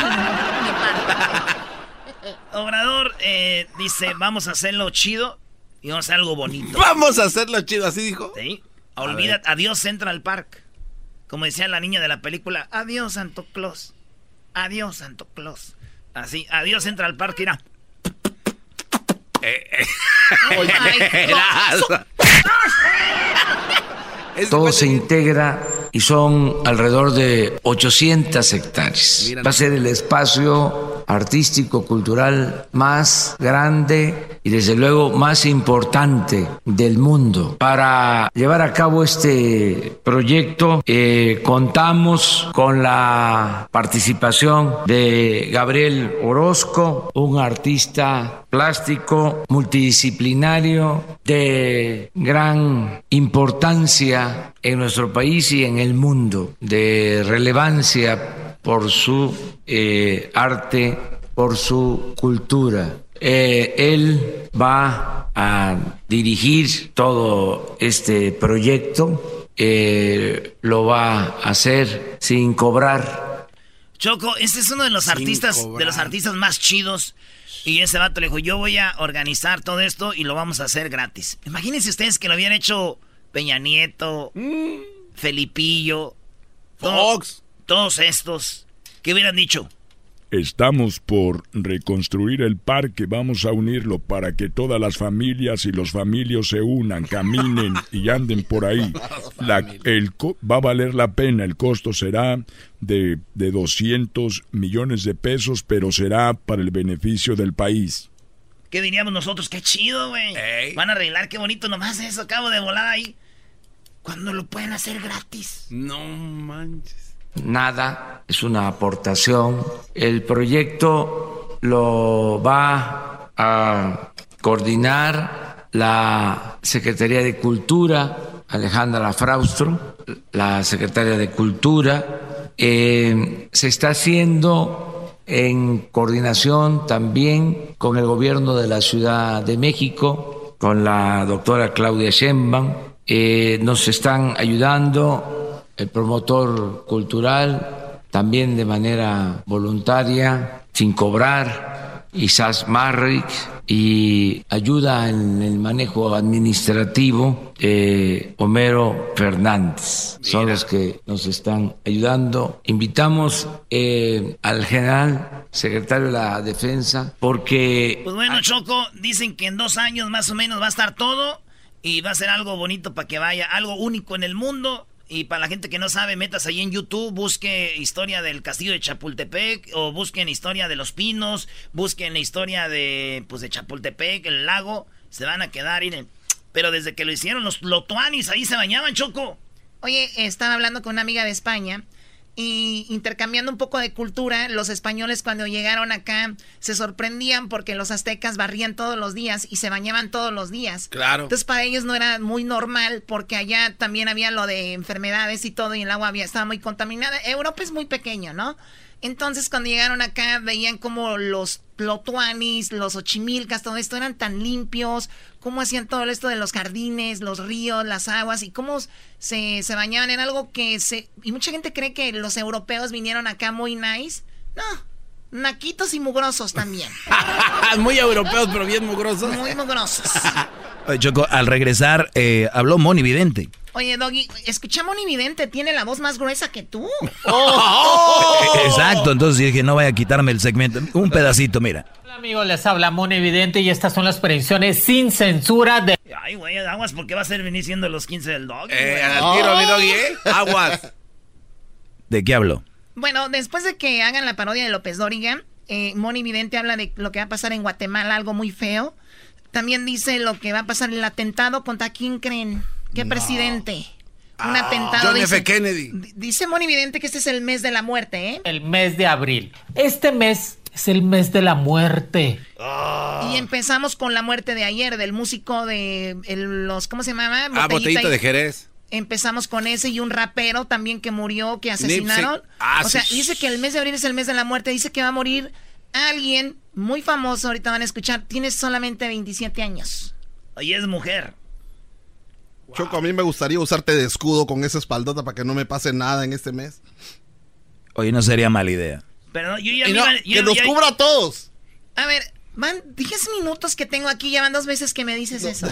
Obrador eh, dice, vamos a hacerlo chido y vamos a hacer algo bonito.
Vamos a hacerlo chido, así dijo.
Sí. Olvida, adiós Central Park. Como decía la niña de la película, adiós Santo Claus. Adiós Santo Claus. Así, adiós entra al parque, irá.
Todo se integra y son alrededor de 800 hectáreas. Va a ser el espacio artístico, cultural más grande y desde luego más importante del mundo. Para llevar a cabo este proyecto eh, contamos con la participación de Gabriel Orozco, un artista plástico multidisciplinario de gran importancia en nuestro país y en el mundo, de relevancia por su eh, arte, por su cultura. Eh, él va a dirigir todo este proyecto, eh, lo va a hacer sin cobrar.
Choco, este es uno de los artistas, de los artistas más chidos. Y ese vato le dijo, yo voy a organizar todo esto y lo vamos a hacer gratis. Imagínense ustedes que lo habían hecho Peña Nieto, mm. Felipillo, Fox, todos estos. ¿Qué hubieran dicho?
Estamos por reconstruir el parque, vamos a unirlo para que todas las familias y los familios se unan, caminen y anden por ahí. el va a valer la pena, el costo será de, de 200 millones de pesos, pero será para el beneficio del país.
¿Qué diríamos nosotros? ¡Qué chido, güey! Van a arreglar, qué bonito nomás eso, acabo de volar ahí. Cuando lo pueden hacer gratis.
No manches
nada, es una aportación. El proyecto lo va a coordinar la Secretaría de Cultura, Alejandra Fraustro, la Secretaria de Cultura. Eh, se está haciendo en coordinación también con el gobierno de la Ciudad de México, con la doctora Claudia Sheinbaum. Eh, nos están ayudando el promotor cultural, también de manera voluntaria, sin cobrar, Isas Marrick, y ayuda en el manejo administrativo eh, Homero Fernández. Son los que nos están ayudando. Invitamos eh, al general secretario de la Defensa porque...
Pues bueno, Choco, dicen que en dos años más o menos va a estar todo y va a ser algo bonito para que vaya, algo único en el mundo y para la gente que no sabe, metas ahí en YouTube, busque historia del castillo de Chapultepec o busquen historia de los pinos, busquen la historia de pues de Chapultepec, el lago, se van a quedar, miren. Pero desde que lo hicieron los lotuanis ahí se bañaban, Choco.
Oye, estaba hablando con una amiga de España y intercambiando un poco de cultura, los españoles cuando llegaron acá se sorprendían porque los aztecas barrían todos los días y se bañaban todos los días.
Claro.
Entonces para ellos no era muy normal porque allá también había lo de enfermedades y todo y el agua había, estaba muy contaminada. Europa es muy pequeño, ¿no? Entonces cuando llegaron acá veían como los plotuanis, los ochimilcas, todo esto eran tan limpios, cómo hacían todo esto de los jardines, los ríos, las aguas y cómo se, se bañaban en algo que se... Y mucha gente cree que los europeos vinieron acá muy nice. No, naquitos y mugrosos también.
muy europeos, pero bien mugrosos.
Muy mugrosos.
Choco, al regresar, eh, habló Moni Vidente.
Oye, Doggy, escucha a Moni Vidente, tiene la voz más gruesa que tú.
Exacto, entonces dije, no vaya a quitarme el segmento. Un pedacito, mira.
Hola amigos, les habla Moni Evidente y estas son las predicciones sin censura de...
Ay, güey, aguas, porque va a ser venir siendo los 15 del dog.
Eh, al tiro, mi doggy, ¿eh? Aguas.
¿De qué hablo?
Bueno, después de que hagan la parodia de López Dóriga, eh, Moni Vidente habla de lo que va a pasar en Guatemala, algo muy feo. También dice lo que va a pasar en el atentado contra quién creen. ¿Qué presidente? Un atentado.
John
dice,
F. Kennedy.
Dice Moni Vidente que este es el mes de la muerte, ¿eh?
El mes de abril. Este mes es el mes de la muerte.
Y empezamos con la muerte de ayer del músico de el- los ¿cómo se llama?
Ah, botellito de Jerez.
Empezamos con ese y un rapero también que murió, que asesinaron.
Ah,
o sea,
sí.
dice que el mes de abril es el mes de la muerte. Dice que va a morir alguien muy famoso. Ahorita van a escuchar. Tiene solamente 27 años.
Y es mujer.
Choco, a mí me gustaría usarte de escudo con esa espaldota para que no me pase nada en este mes.
Oye, no sería mala idea.
Pero yo ya
no,
iba- yo-
que nos
ya-
cubra a todos.
A ver, van 10 minutos que tengo aquí. Ya van dos veces que me dices eso.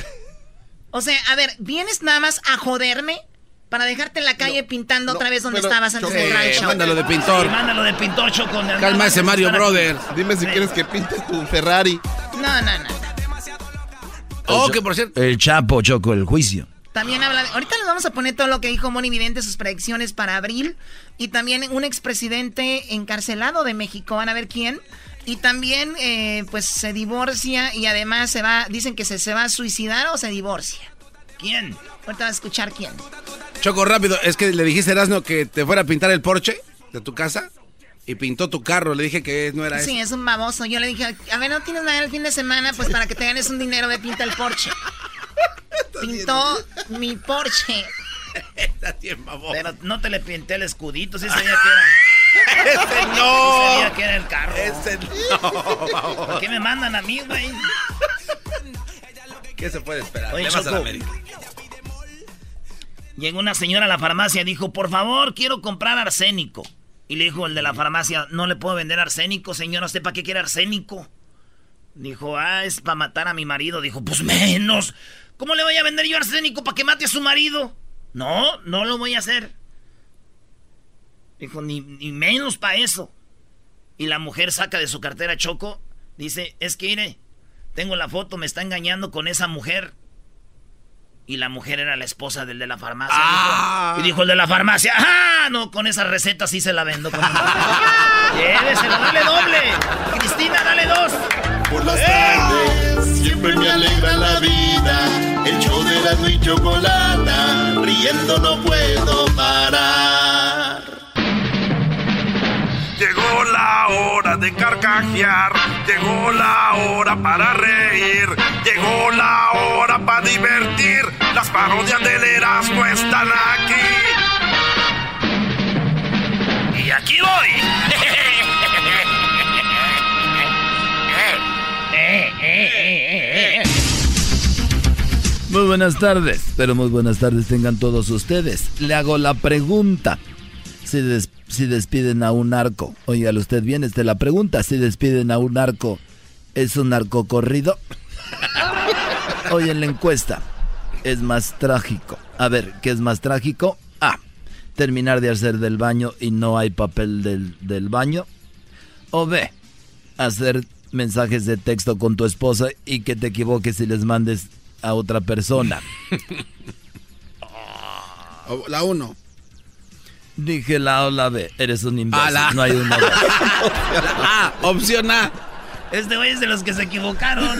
O sea, a ver, vienes nada más a joderme para dejarte en la calle pintando otra vez donde
pero,
estabas antes del gran
eh.
Mándalo de pintor.
Sí, mándalo de pintor, Choco.
Calma ese Mario Brothers.
Dime si quieres que pinte tu Ferrari.
No, no, no.
Oh, que por cierto.
El Chapo, Choco, el juicio.
También habla. de- ahorita les vamos a poner todo lo que dijo Moni Vidente, sus predicciones para abril. Y también un expresidente encarcelado de México. Van a ver quién. Y también, eh, pues se divorcia y además se va. Dicen que se, se va a suicidar o se divorcia.
¿Quién?
Ahorita vas a escuchar quién.
Choco, rápido. Es que le dijiste a Erasmo que te fuera a pintar el Porsche de tu casa y pintó tu carro. Le dije que no era
Sí,
eso.
es un baboso. Yo le dije, a ver, no tienes nada el fin de semana, pues para que te ganes un dinero, ve pinta el Porsche. Pintó mi Porsche.
Pero no te le pinté el escudito, sí sabía que era.
¡Ese
Sí
no!
sabía que era el carro.
¡Ese no!
¿Por qué me mandan a mí, güey?
¿Qué se puede esperar?
Oye,
a la. América.
Llegó una señora a la farmacia y dijo, por favor, quiero comprar arsénico. Y le dijo el de la farmacia, no le puedo vender arsénico, señora, ¿usted para qué quiere arsénico? Dijo, ah, es para matar a mi marido. Dijo, pues menos. ¿Cómo le voy a vender yo arsénico para que mate a su marido? No, no lo voy a hacer. Dijo, ni, ni menos para eso. Y la mujer saca de su cartera Choco, dice, es que mire, tengo la foto, me está engañando con esa mujer. Y la mujer era la esposa del de la farmacia.
Ah.
dijo. Y dijo el de la farmacia, ¡ah! No, con esa receta sí se la vendo. Con... Llévesela, dale doble. Cristina, dale dos.
Por las tardes siempre me alegra la vida. El show de la y chocolata, riendo no puedo parar.
Llegó la hora de carcajear, llegó la hora para reír, llegó la hora para divertir. Las parodias del Erasmo están aquí.
Y aquí voy.
Muy buenas tardes, pero muy buenas tardes tengan todos ustedes. Le hago la pregunta. Si, des- si despiden a un narco, oígale usted bien, esta es la pregunta. Si despiden a un narco, ¿es un narco corrido? Oye, en la encuesta, es más trágico. A ver, ¿qué es más trágico? A. Terminar de hacer del baño y no hay papel del, del baño. O B. Hacer mensajes de texto con tu esposa y que te equivoques y les mandes a otra persona.
O- La uno.
Dije la O, la B. Eres un imbécil.
Ah, la-
No hay una B.
La A, opción A.
Este güey es de los que se equivocaron.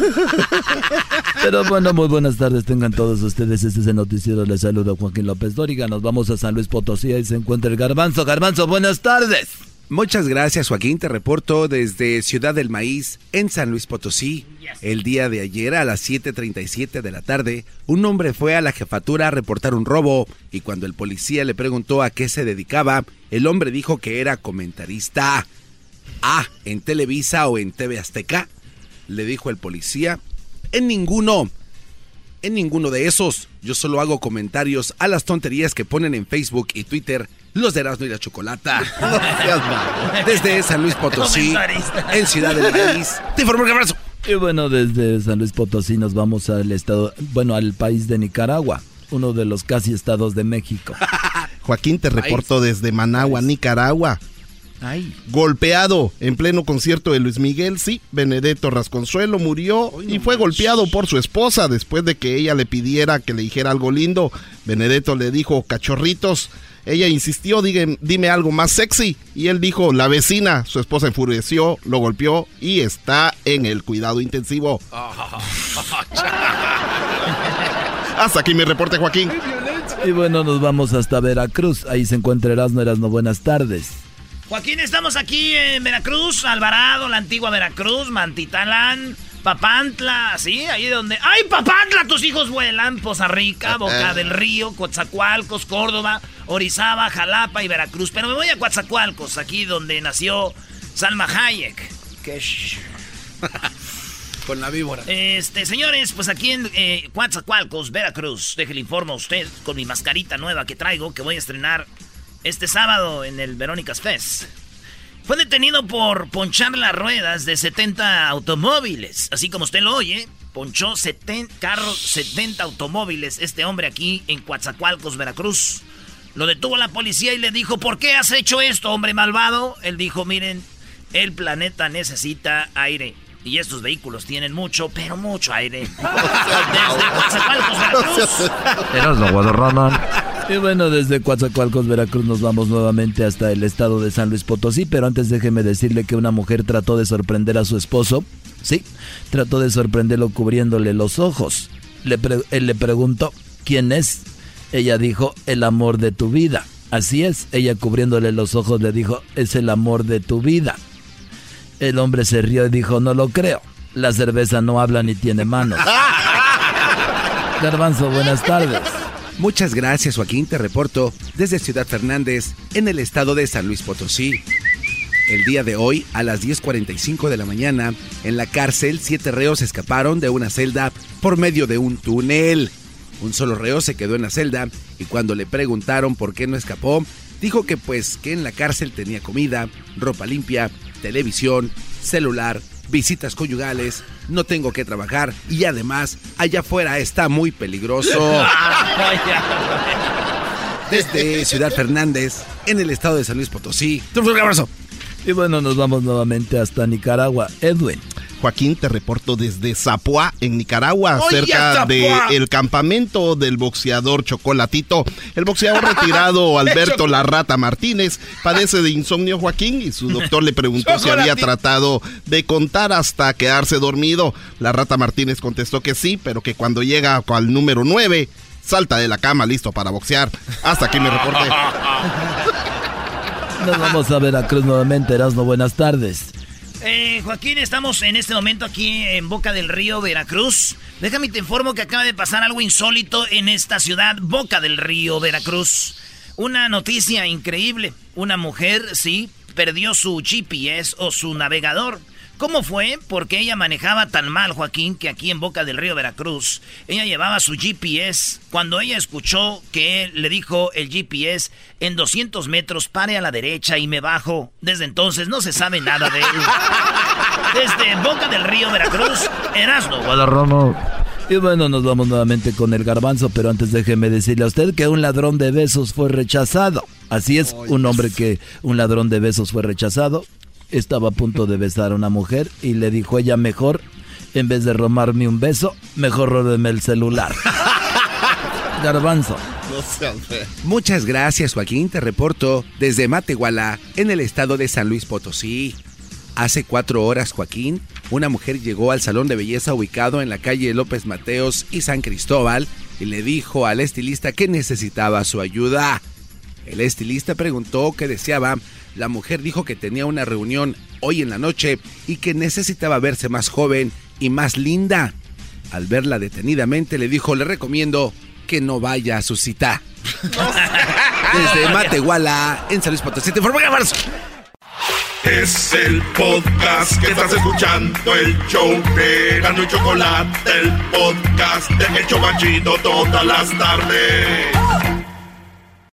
Pero bueno, muy buenas tardes tengan todos ustedes. Este es el noticiero. Les saluda Joaquín López Dóriga. Nos vamos a San Luis Potosí. Ahí se encuentra el Garbanzo. Garbanzo, buenas tardes.
Muchas gracias Joaquín, te reporto desde Ciudad del Maíz, en San Luis Potosí. El día de ayer a las 7.37 de la tarde, un hombre fue a la jefatura a reportar un robo y cuando el policía le preguntó a qué se dedicaba, el hombre dijo que era comentarista. Ah, ¿en Televisa o en TV Azteca? Le dijo el policía. En ninguno. En ninguno de esos. Yo solo hago comentarios a las tonterías que ponen en Facebook y Twitter los de Erasmo y la Chocolata. Desde San Luis Potosí, en Ciudad del País. Te informo que abrazo.
Y bueno, desde San Luis Potosí nos vamos al estado, bueno, al país de Nicaragua. uno de los casi estados de México.
Joaquín te reporto desde Managua, Nicaragua.
Ay.
Golpeado en pleno concierto de Luis Miguel, sí, Benedetto Rasconsuelo murió y fue golpeado por su esposa después de que ella le pidiera que le dijera algo lindo. Benedetto le dijo cachorritos. Ella insistió, dime, dime algo más sexy. Y él dijo, la vecina. Su esposa enfureció, lo golpeó y está en el cuidado intensivo. Hasta aquí mi reporte, Joaquín.
Y bueno, nos vamos hasta Veracruz. Ahí se encuentra Erasmo. Erasmo, buenas tardes.
Joaquín, estamos aquí en Veracruz, Alvarado, la antigua Veracruz, Mantitalán, Papantla, ¿sí? Ahí donde... ¡Ay, Papantla! Tus hijos vuelan. Poza Rica, Boca del Río, Coatzacoalcos, Córdoba, Orizaba, Jalapa y Veracruz. Pero me voy a Coatzacoalcos, aquí donde nació Salma Hayek. Que...
Con la víbora.
Este, señores, pues aquí en eh, Coatzacoalcos, Veracruz, déjele informo a usted con mi mascarita nueva que traigo, que voy a estrenar este sábado en el Verónicas Fest. Fue detenido por ponchar las ruedas de 70 automóviles. Así como usted lo oye, ponchó 70 carros, 70 automóviles este hombre aquí en Coatzacoalcos, Veracruz. Lo detuvo la policía y le dijo, ¿por qué has hecho esto, hombre malvado? Él dijo, miren, el planeta necesita aire. Y estos vehículos tienen mucho, pero mucho aire. Desde Coatzacoalcos, Veracruz.
Eras lo Y bueno, desde Coatzacoalcos, Veracruz, nos vamos nuevamente hasta el estado de San Luis Potosí. Pero antes déjeme decirle que una mujer trató de sorprender a su esposo. Sí, trató de sorprenderlo cubriéndole los ojos. Le él le preguntó, ¿quién es? Ella dijo, el amor de tu vida. Así es, ella cubriéndole los ojos le dijo, es el amor de tu vida. El hombre se rió y dijo, no lo creo. La cerveza no habla ni tiene manos. Garbanzo, buenas tardes.
Muchas gracias, Joaquín. Te reporto desde Ciudad Fernández, en el estado de San Luis Potosí. El día de hoy, a las 10.45 de la mañana, en la cárcel, siete reos escaparon de una celda por medio de un túnel. Un solo reo se quedó en la celda y cuando le preguntaron por qué no escapó, dijo que pues que en la cárcel tenía comida, ropa limpia, televisión, celular, visitas conyugales, no tengo que trabajar y además allá afuera está muy peligroso. Desde Ciudad Fernández, en el estado de San Luis Potosí. Un abrazo.
Y bueno, nos vamos nuevamente hasta Nicaragua. Edwin.
Joaquín, te reporto desde Zapoá, en Nicaragua, cerca del campamento del boxeador Chocolatito. El boxeador retirado Alberto La Rata Martínez padece de insomnio, Joaquín, y su doctor le preguntó si había tratado de contar hasta quedarse dormido. La Rata Martínez contestó que sí, pero que cuando llega al número 9, salta de la cama listo para boxear. Hasta aquí me reporte.
Nos vamos a Veracruz nuevamente, Erasmo. Buenas tardes.
Eh, Joaquín, estamos en este momento aquí en Boca del Río, Veracruz. Déjame te informo que acaba de pasar algo insólito en esta ciudad, Boca del Río, Veracruz. Una noticia increíble. Una mujer, sí, perdió su GPS o su navegador. ¿Cómo fue? Porque ella manejaba tan mal, Joaquín, que aquí en Boca del Río Veracruz, ella llevaba su GPS. Cuando ella escuchó que él le dijo el GPS, en 200 metros pare a la derecha y me bajo. Desde entonces no se sabe nada de él. Desde Boca del Río Veracruz, Erasmo
Guadarramo. Y bueno, nos vamos nuevamente con el garbanzo, pero antes déjeme decirle a usted que un ladrón de besos fue rechazado. Así es, un hombre que un ladrón de besos fue rechazado estaba a punto de besar a una mujer y le dijo ella mejor, en vez de romarme un beso, mejor róbeme el celular. Garbanzo.
Muchas gracias, Joaquín. Te reporto desde Matehuala, en el estado de San Luis Potosí. Hace cuatro horas, Joaquín, una mujer llegó al salón de belleza ubicado en la calle López Mateos y San Cristóbal y le dijo al estilista que necesitaba su ayuda. El estilista preguntó qué deseaba la mujer dijo que tenía una reunión hoy en la noche y que necesitaba verse más joven y más linda. Al verla detenidamente le dijo, le recomiendo que no vaya a su cita. Desde Matehuala, en San Luis Potosí, te
Es el podcast que estás escuchando, el show de Gano y Chocolate, el podcast de El Chocachito todas las tardes.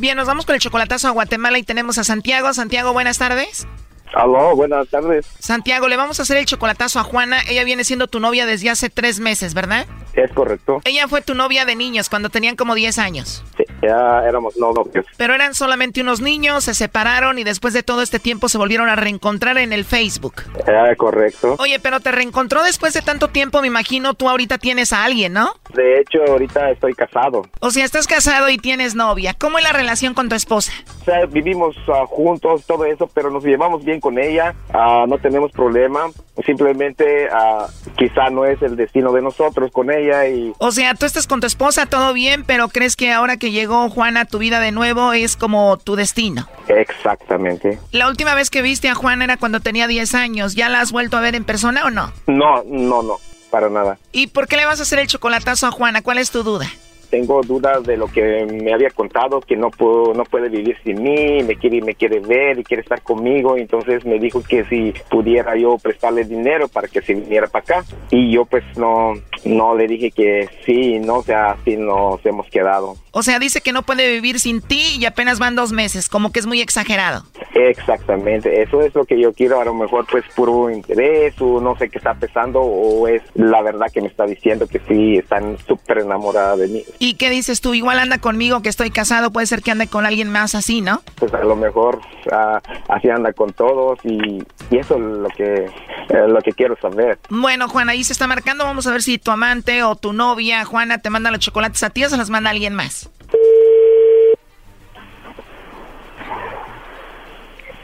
Bien, nos vamos con el chocolatazo a Guatemala y tenemos a Santiago. Santiago, buenas tardes.
Aló, buenas tardes.
Santiago, le vamos a hacer el chocolatazo a Juana. Ella viene siendo tu novia desde hace tres meses, ¿verdad?
Es correcto.
Ella fue tu novia de niños cuando tenían como 10 años.
Sí, ya éramos novios.
Pero eran solamente unos niños, se separaron y después de todo este tiempo se volvieron a reencontrar en el Facebook.
Ya, correcto.
Oye, pero te reencontró después de tanto tiempo, me imagino tú ahorita tienes a alguien, ¿no?
De hecho, ahorita estoy casado.
O sea, estás casado y tienes novia. ¿Cómo es la relación con tu esposa?
O sea, vivimos ah, juntos, todo eso, pero nos llevamos bien con ella. Ah, no tenemos problema. Simplemente ah, quizá no es el destino de nosotros con ella y...
O sea, tú estás con tu esposa, todo bien, pero crees que ahora que llegó Juana a tu vida de nuevo es como tu destino.
Exactamente.
La última vez que viste a Juana era cuando tenía 10 años. ¿Ya la has vuelto a ver en persona o no?
No, no, no, para nada.
¿Y por qué le vas a hacer el chocolatazo a Juana? ¿Cuál es tu duda?
tengo dudas de lo que me había contado, que no puedo, no puede vivir sin mí, me quiere, me quiere ver y quiere estar conmigo, entonces me dijo que si pudiera yo prestarle dinero para que se viniera para acá y yo pues no, no le dije que sí, no, o sea, así nos hemos quedado.
O sea, dice que no puede vivir sin ti y apenas van dos meses, como que es muy exagerado.
Exactamente, eso es lo que yo quiero, a lo mejor pues puro interés o no sé qué está pensando o es la verdad que me está diciendo que sí, están súper enamorada de mí.
¿Y qué dices tú? Igual anda conmigo que estoy casado, puede ser que ande con alguien más así, ¿no?
Pues a lo mejor ah, así anda con todos y, eso es lo que, eh, lo que quiero saber.
Bueno, Juana, ahí se está marcando, vamos a ver si tu amante o tu novia, Juana, te manda los chocolates a ti o se los manda alguien más.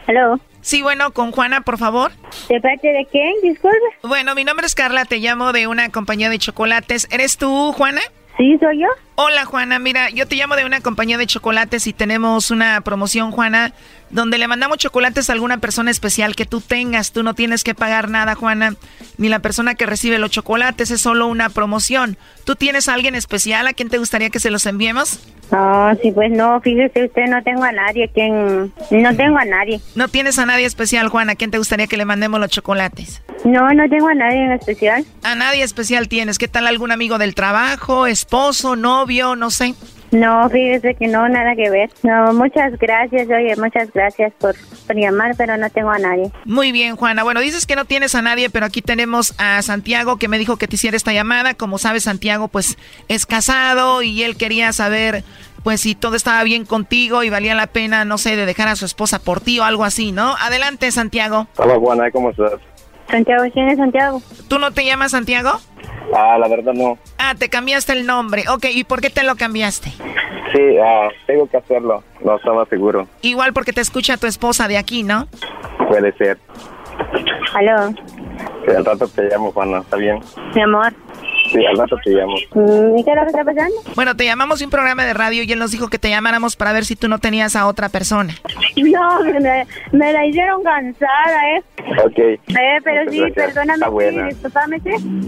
¿Aló?
Sí, bueno, con Juana, por favor.
¿De parte de quién? Disculpe.
Bueno, mi nombre es Carla, te llamo de una compañía de chocolates. ¿Eres tú, Juana?
Sí, soy yo.
Hola, Juana. Mira, yo te llamo de una compañía de chocolates y tenemos una promoción, Juana, donde le mandamos chocolates a alguna persona especial que tú tengas. Tú no tienes que pagar nada, Juana, ni la persona que recibe los chocolates. Es solo una promoción. ¿Tú tienes a alguien especial a quien te gustaría que se los enviemos?
Ah, sí, pues no, fíjese usted, no tengo a nadie quien... No tengo a nadie.
¿No tienes a nadie especial, Juana? ¿A quién te gustaría que le mandemos los chocolates?
No, no tengo a nadie en especial.
¿A nadie especial tienes? ¿Qué tal algún amigo del trabajo, esposo, novio, no sé?
No, fíjese que no, nada que ver. No, muchas gracias, oye, muchas gracias por, por, llamar, pero no tengo a nadie.
Muy bien, Juana. Bueno, dices que no tienes a nadie, pero aquí tenemos a Santiago que me dijo que te hiciera esta llamada. Como sabes, Santiago pues es casado y él quería saber pues si todo estaba bien contigo y valía la pena, no sé, de dejar a su esposa por ti o algo así, ¿no? Adelante, Santiago.
Hola, Juana, ¿cómo estás?
Santiago, ¿quién es Santiago?
¿Tú no te llamas Santiago?
Ah, la verdad no.
Ah, te cambiaste el nombre. Ok, ¿y por qué te lo cambiaste?
Sí, ah, tengo que hacerlo. No estaba seguro.
Igual porque te escucha tu esposa de aquí, ¿no?
Puede ser.
Aló.
Sí, al rato te llamo, Juana. ¿Está bien?
Mi amor.
Sí, al rato te llamo.
Mm, ¿Y qué es lo que está pasando?
Bueno, te llamamos de un programa de radio y él nos dijo que te llamáramos para ver si tú no tenías a otra persona.
No, me, me la hicieron cansada, ¿eh?
Ok.
Eh, pero sí, perdóname,
Está buena.
sí.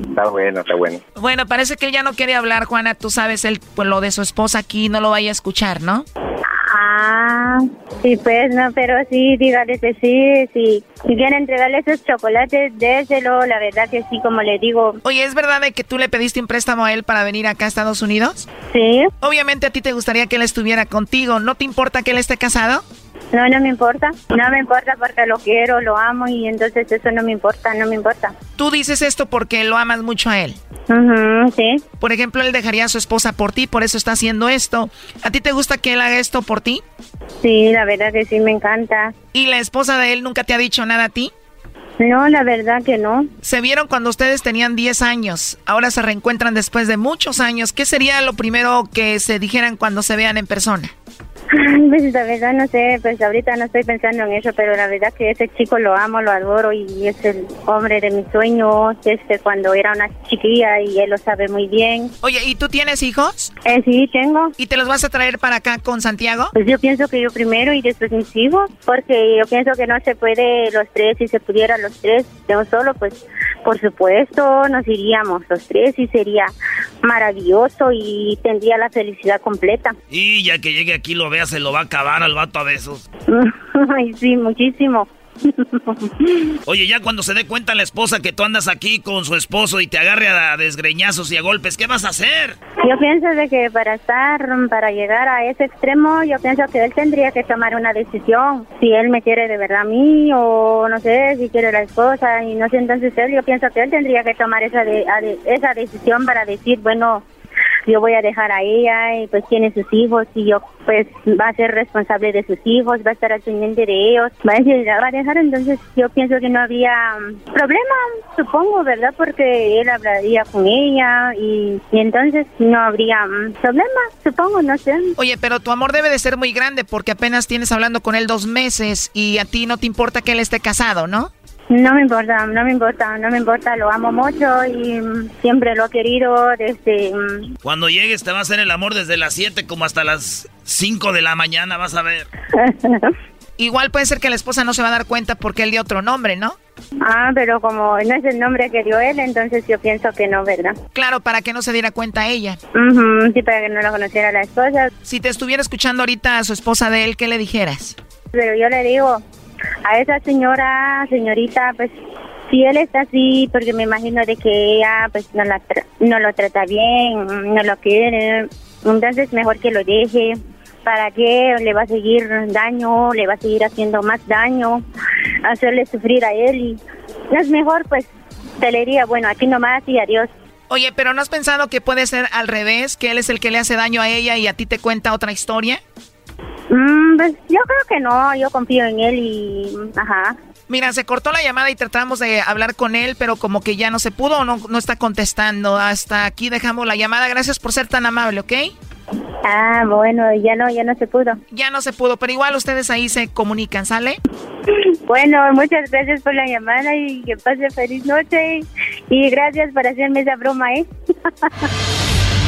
Está bueno, está bueno.
Bueno, parece que él ya no quiere hablar, Juana. Tú sabes, él, pues lo de su esposa aquí no lo vaya a escuchar, ¿no?
Ah, sí, pues no, pero sí, dígale que sí, sí. Si quiere entregarle esos chocolates, déselo, la verdad que sí, como le digo.
Oye, ¿es verdad de que tú le pediste un préstamo a él para venir acá a Estados Unidos?
Sí.
Obviamente a ti te gustaría que él estuviera contigo. ¿No te importa que él esté casado?
No, no me importa. No me importa porque lo quiero, lo amo y entonces eso no me importa, no me importa.
Tú dices esto porque lo amas mucho a él.
Ujú, sí.
Por ejemplo, él dejaría a su esposa por ti, por eso está haciendo esto. ¿A ti te gusta que él haga esto por ti?
Sí, la verdad que sí, me encanta.
¿Y la esposa de él nunca te ha dicho nada a ti?
No, la verdad que no.
Se vieron cuando ustedes tenían 10 años. Ahora se reencuentran después de muchos años. ¿Qué sería lo primero que se dijeran cuando se vean en persona?
Pues la verdad no sé, pues ahorita no estoy pensando en eso, pero la verdad que ese chico lo amo, lo adoro y es el hombre de mis sueños, este cuando era una chiquilla y él lo sabe muy bien.
Oye, ¿y tú tienes hijos?
Eh, sí, tengo.
¿Y te los vas a traer para acá con Santiago?
Pues yo pienso que yo primero y después mis hijos, porque yo pienso que no se puede los tres, si se pudiera los tres de un solo, pues por supuesto, nos iríamos los tres y sería maravilloso y tendría la felicidad completa.
Y ya que llegue aquí lo vea, se lo va a acabar al vato a besos.
Ay, sí, muchísimo.
Oye, ya cuando se dé cuenta la esposa que tú andas aquí con su esposo y te agarre a desgreñazos y a golpes, ¿qué vas a hacer?
Yo pienso de que para estar, para llegar a ese extremo, yo pienso que él tendría que tomar una decisión. Si él me quiere de verdad a mí o no sé, si quiere la esposa y no sé, entonces él, yo pienso que él tendría que tomar esa, de, esa decisión para decir, bueno, yo voy a dejar a ella y pues tiene sus hijos y yo pues va a ser responsable de sus hijos, va a estar al de ellos, va a, decir, va a dejar, entonces yo pienso que no habría mm, problema, supongo, ¿verdad? Porque él hablaría con ella y, y entonces no habría mm, problema, supongo, no sé.
Oye, pero tu amor debe de ser muy grande porque apenas tienes hablando con él dos meses y a ti no te importa que él esté casado, ¿no?
No me importa, no me importa, no me importa, lo amo mucho y mm, siempre lo he querido desde... Mm,
Cuando llegues te va a hacer el amor desde las 7 como hasta las 5 de la mañana, vas a ver.
Igual puede ser que la esposa no se va a dar cuenta porque él dio otro nombre, ¿no?
Ah, pero como no es el nombre que dio él, entonces yo pienso que no, ¿verdad?
Claro, para que no se diera cuenta ella.
sí, para que no lo conociera la esposa.
Si te estuviera escuchando ahorita a su esposa de él, ¿qué le dijeras?
Pero yo le digo, a esa señora, señorita, pues si él está así, porque me imagino de que ella pues no, la no lo trata bien, no lo quiere, entonces mejor que lo deje. ¿Para qué le va a seguir daño? Le va a seguir haciendo más daño, hacerle sufrir a él. Y es mejor, pues, te le diría, bueno, aquí nomás y adiós.
Oye, pero ¿no has pensado que puede ser al revés? Que él es el que le hace daño a ella y a ti te cuenta otra historia?
Mm, pues yo creo que no, yo confío en él y... Ajá.
Mira, se cortó la llamada y tratamos de hablar con él, pero como que ya no se pudo o no, no está contestando. Hasta aquí dejamos la llamada. Gracias por ser tan amable, ¿ok?
Ah, bueno, ya no, ya no se pudo.
Ya no se pudo, pero igual ustedes ahí se comunican, ¿sale?
Bueno, muchas gracias por la llamada y que pase feliz noche y gracias por hacerme esa broma, ¿eh?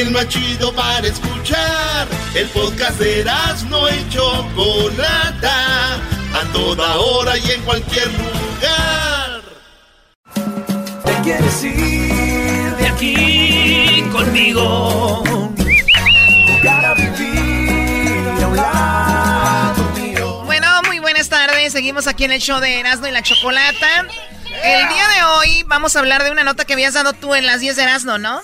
el más chido para escuchar. El podcast de no y Chocolata, a toda hora y en cualquier lugar.
Te quieres ir de aquí conmigo.
Bueno, muy buenas tardes. Seguimos aquí en el show de Erasmo y la Chocolata. El día de hoy vamos a hablar de una nota que habías dado tú en las 10 de Erasmo, ¿no?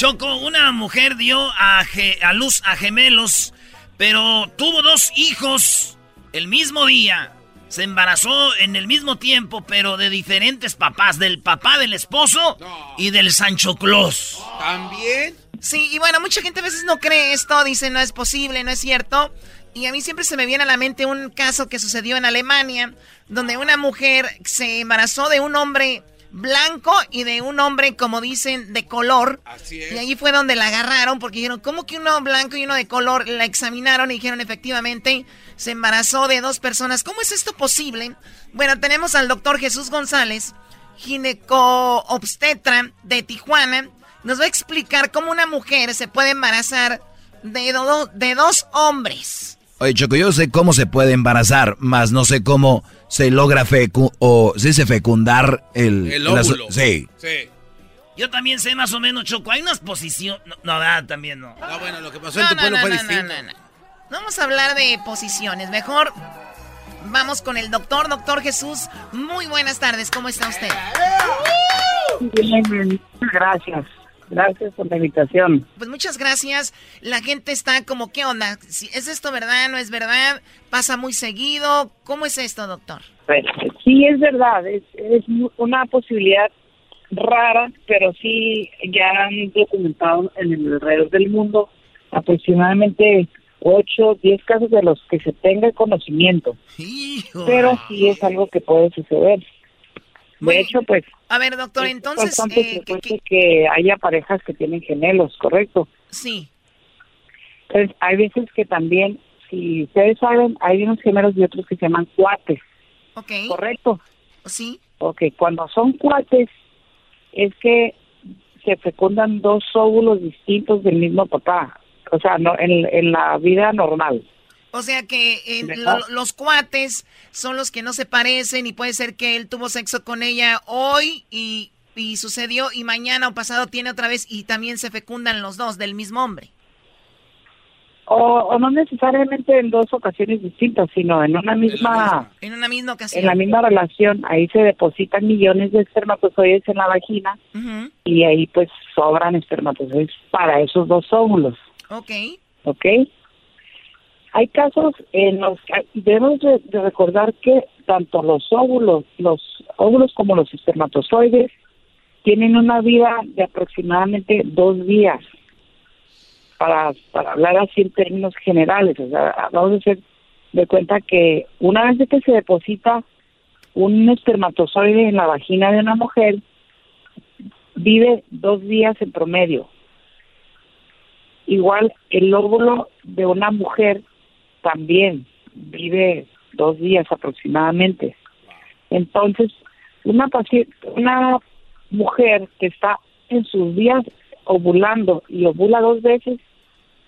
Choco, una mujer dio a, a luz a gemelos, pero tuvo dos hijos el mismo día. Se embarazó en el mismo tiempo, pero de diferentes papás, del papá del esposo y del Sancho Claus.
¿También?
Sí, y bueno, mucha gente a veces no cree esto, dice no es posible, no es cierto. Y a mí siempre se me viene a la mente un caso que sucedió en Alemania, donde una mujer se embarazó de un hombre blanco y de un hombre, como dicen, de color. Así es. Y ahí fue donde la agarraron porque dijeron, ¿cómo que uno blanco y uno de color? La examinaron y dijeron, efectivamente, se embarazó de dos personas. ¿Cómo es esto posible? Bueno, tenemos al doctor Jesús González, gineco-obstetra de Tijuana. Nos va a explicar cómo una mujer se puede embarazar de, de dos hombres.
Oye, Choco, yo sé cómo se puede embarazar, más no sé cómo se logra fecu o se fecundar el,
el óvulo.
sí.
Sí.
Yo también sé más o menos, Choco. Hay unas posiciones. No, no, también no.
Ah, bueno, lo que pasó en tu pueblo fue distinto. No,
Vamos a hablar de posiciones. Mejor vamos con el doctor, doctor Jesús. Muy buenas tardes. ¿Cómo está usted?
Bien, gracias. Gracias por la invitación.
Pues muchas gracias. La gente está como, ¿qué onda? ¿Es esto verdad? ¿No es verdad? ¿Pasa muy seguido? ¿Cómo es esto, doctor?
Sí, es verdad. Es, es una posibilidad rara, pero sí ya han documentado en el alrededor del mundo aproximadamente 8, 10 casos de los que se tenga conocimiento. Pero sí es algo que puede suceder. De hecho, pues...
A ver, doctor,
es
entonces...
bastante
eh,
frecuente que haya parejas que tienen gemelos, ¿correcto?
sí.
Entonces, hay veces que también, si ustedes saben, hay unos gemelos y otros que se llaman cuates,
Ok.
¿correcto?
Sí.
Ok, cuando son cuates, es que se fecundan dos óvulos distintos del mismo papá. O sea, no en, en la vida normal.
O sea que eh, lo- los cuates son los que no se parecen y puede ser que él tuvo sexo con ella hoy y, y sucedió y mañana o pasado tiene otra vez y también se fecundan los dos del mismo hombre.
O, o no necesariamente en dos ocasiones distintas, sino en una misma,
En una misma ocasión.
en la misma relación. Ahí se depositan millones de espermatozoides en la vagina y ahí pues sobran espermatozoides para esos dos óvulos.
Ok.
¿ok? Hay casos en los que debemos de, de recordar que tanto los óvulos, los óvulos como los espermatozoides tienen una vida de aproximadamente dos días. Para, para hablar así en términos generales, o sea, vamos a hacer de cuenta que una vez que se deposita un espermatozoide en la vagina de una mujer, vive dos días en promedio. Igual el óvulo de una mujer también vive dos días aproximadamente. Entonces, una paciente, una mujer que está en sus días ovulando y ovula dos veces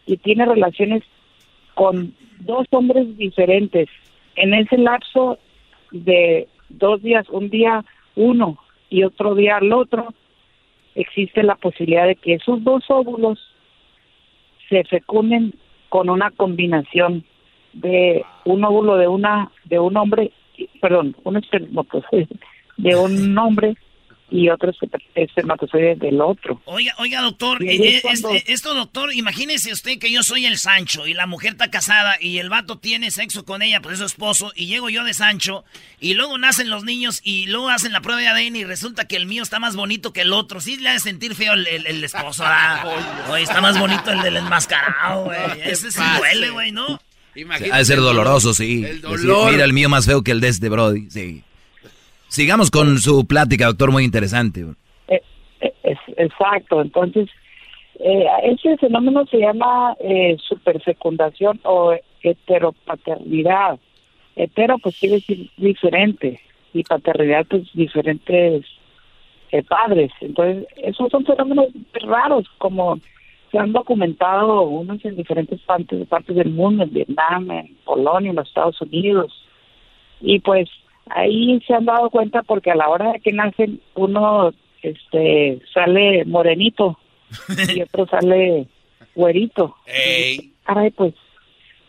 y tiene relaciones con dos hombres diferentes en ese lapso de dos días, un día uno y otro día el otro, existe la posibilidad de que esos dos óvulos se fecunden con una combinación de un óvulo de una de un hombre, perdón, un espermatozoide de un hombre y otro esper- espermatozoide del otro.
Oiga, oiga, doctor, eh, eh,
cuando-
este- esto, doctor, imagínese usted que yo soy el Sancho y la mujer está casada y el vato tiene sexo con ella, pues es su esposo, y llego yo de Sancho y luego nacen los niños y luego hacen la prueba de ADN y resulta que el mío está más bonito que el otro. Sí le ha de sentir feo el, el- el esposo, ¿verdad? Oye, está más bonito el del enmascarado, güey. Ese sí duele, güey, ¿no?
Ha de ser doloroso, sí.
El
Decir,
dolor.
mira el mío más feo que el de este Brody, sí. Sigamos con su plática, doctor, muy interesante.
Eh, eh, es, exacto, entonces eh, ese fenómeno se llama eh, superfecundación o heteropaternidad. Hetero pues quiere decir diferente y paternidad pues diferentes eh, padres. Entonces esos son fenómenos raros como se han documentado unos en diferentes partes, partes del mundo, en Vietnam, en Polonia, en los Estados Unidos. Y pues ahí se han dado cuenta porque a la hora de que nacen uno este sale morenito y otro sale güerito. Caray, pues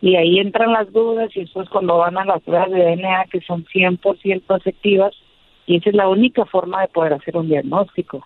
y ahí entran las dudas y después cuando van a las pruebas de DNA que son 100% efectivas y esa es la única forma de poder hacer un diagnóstico.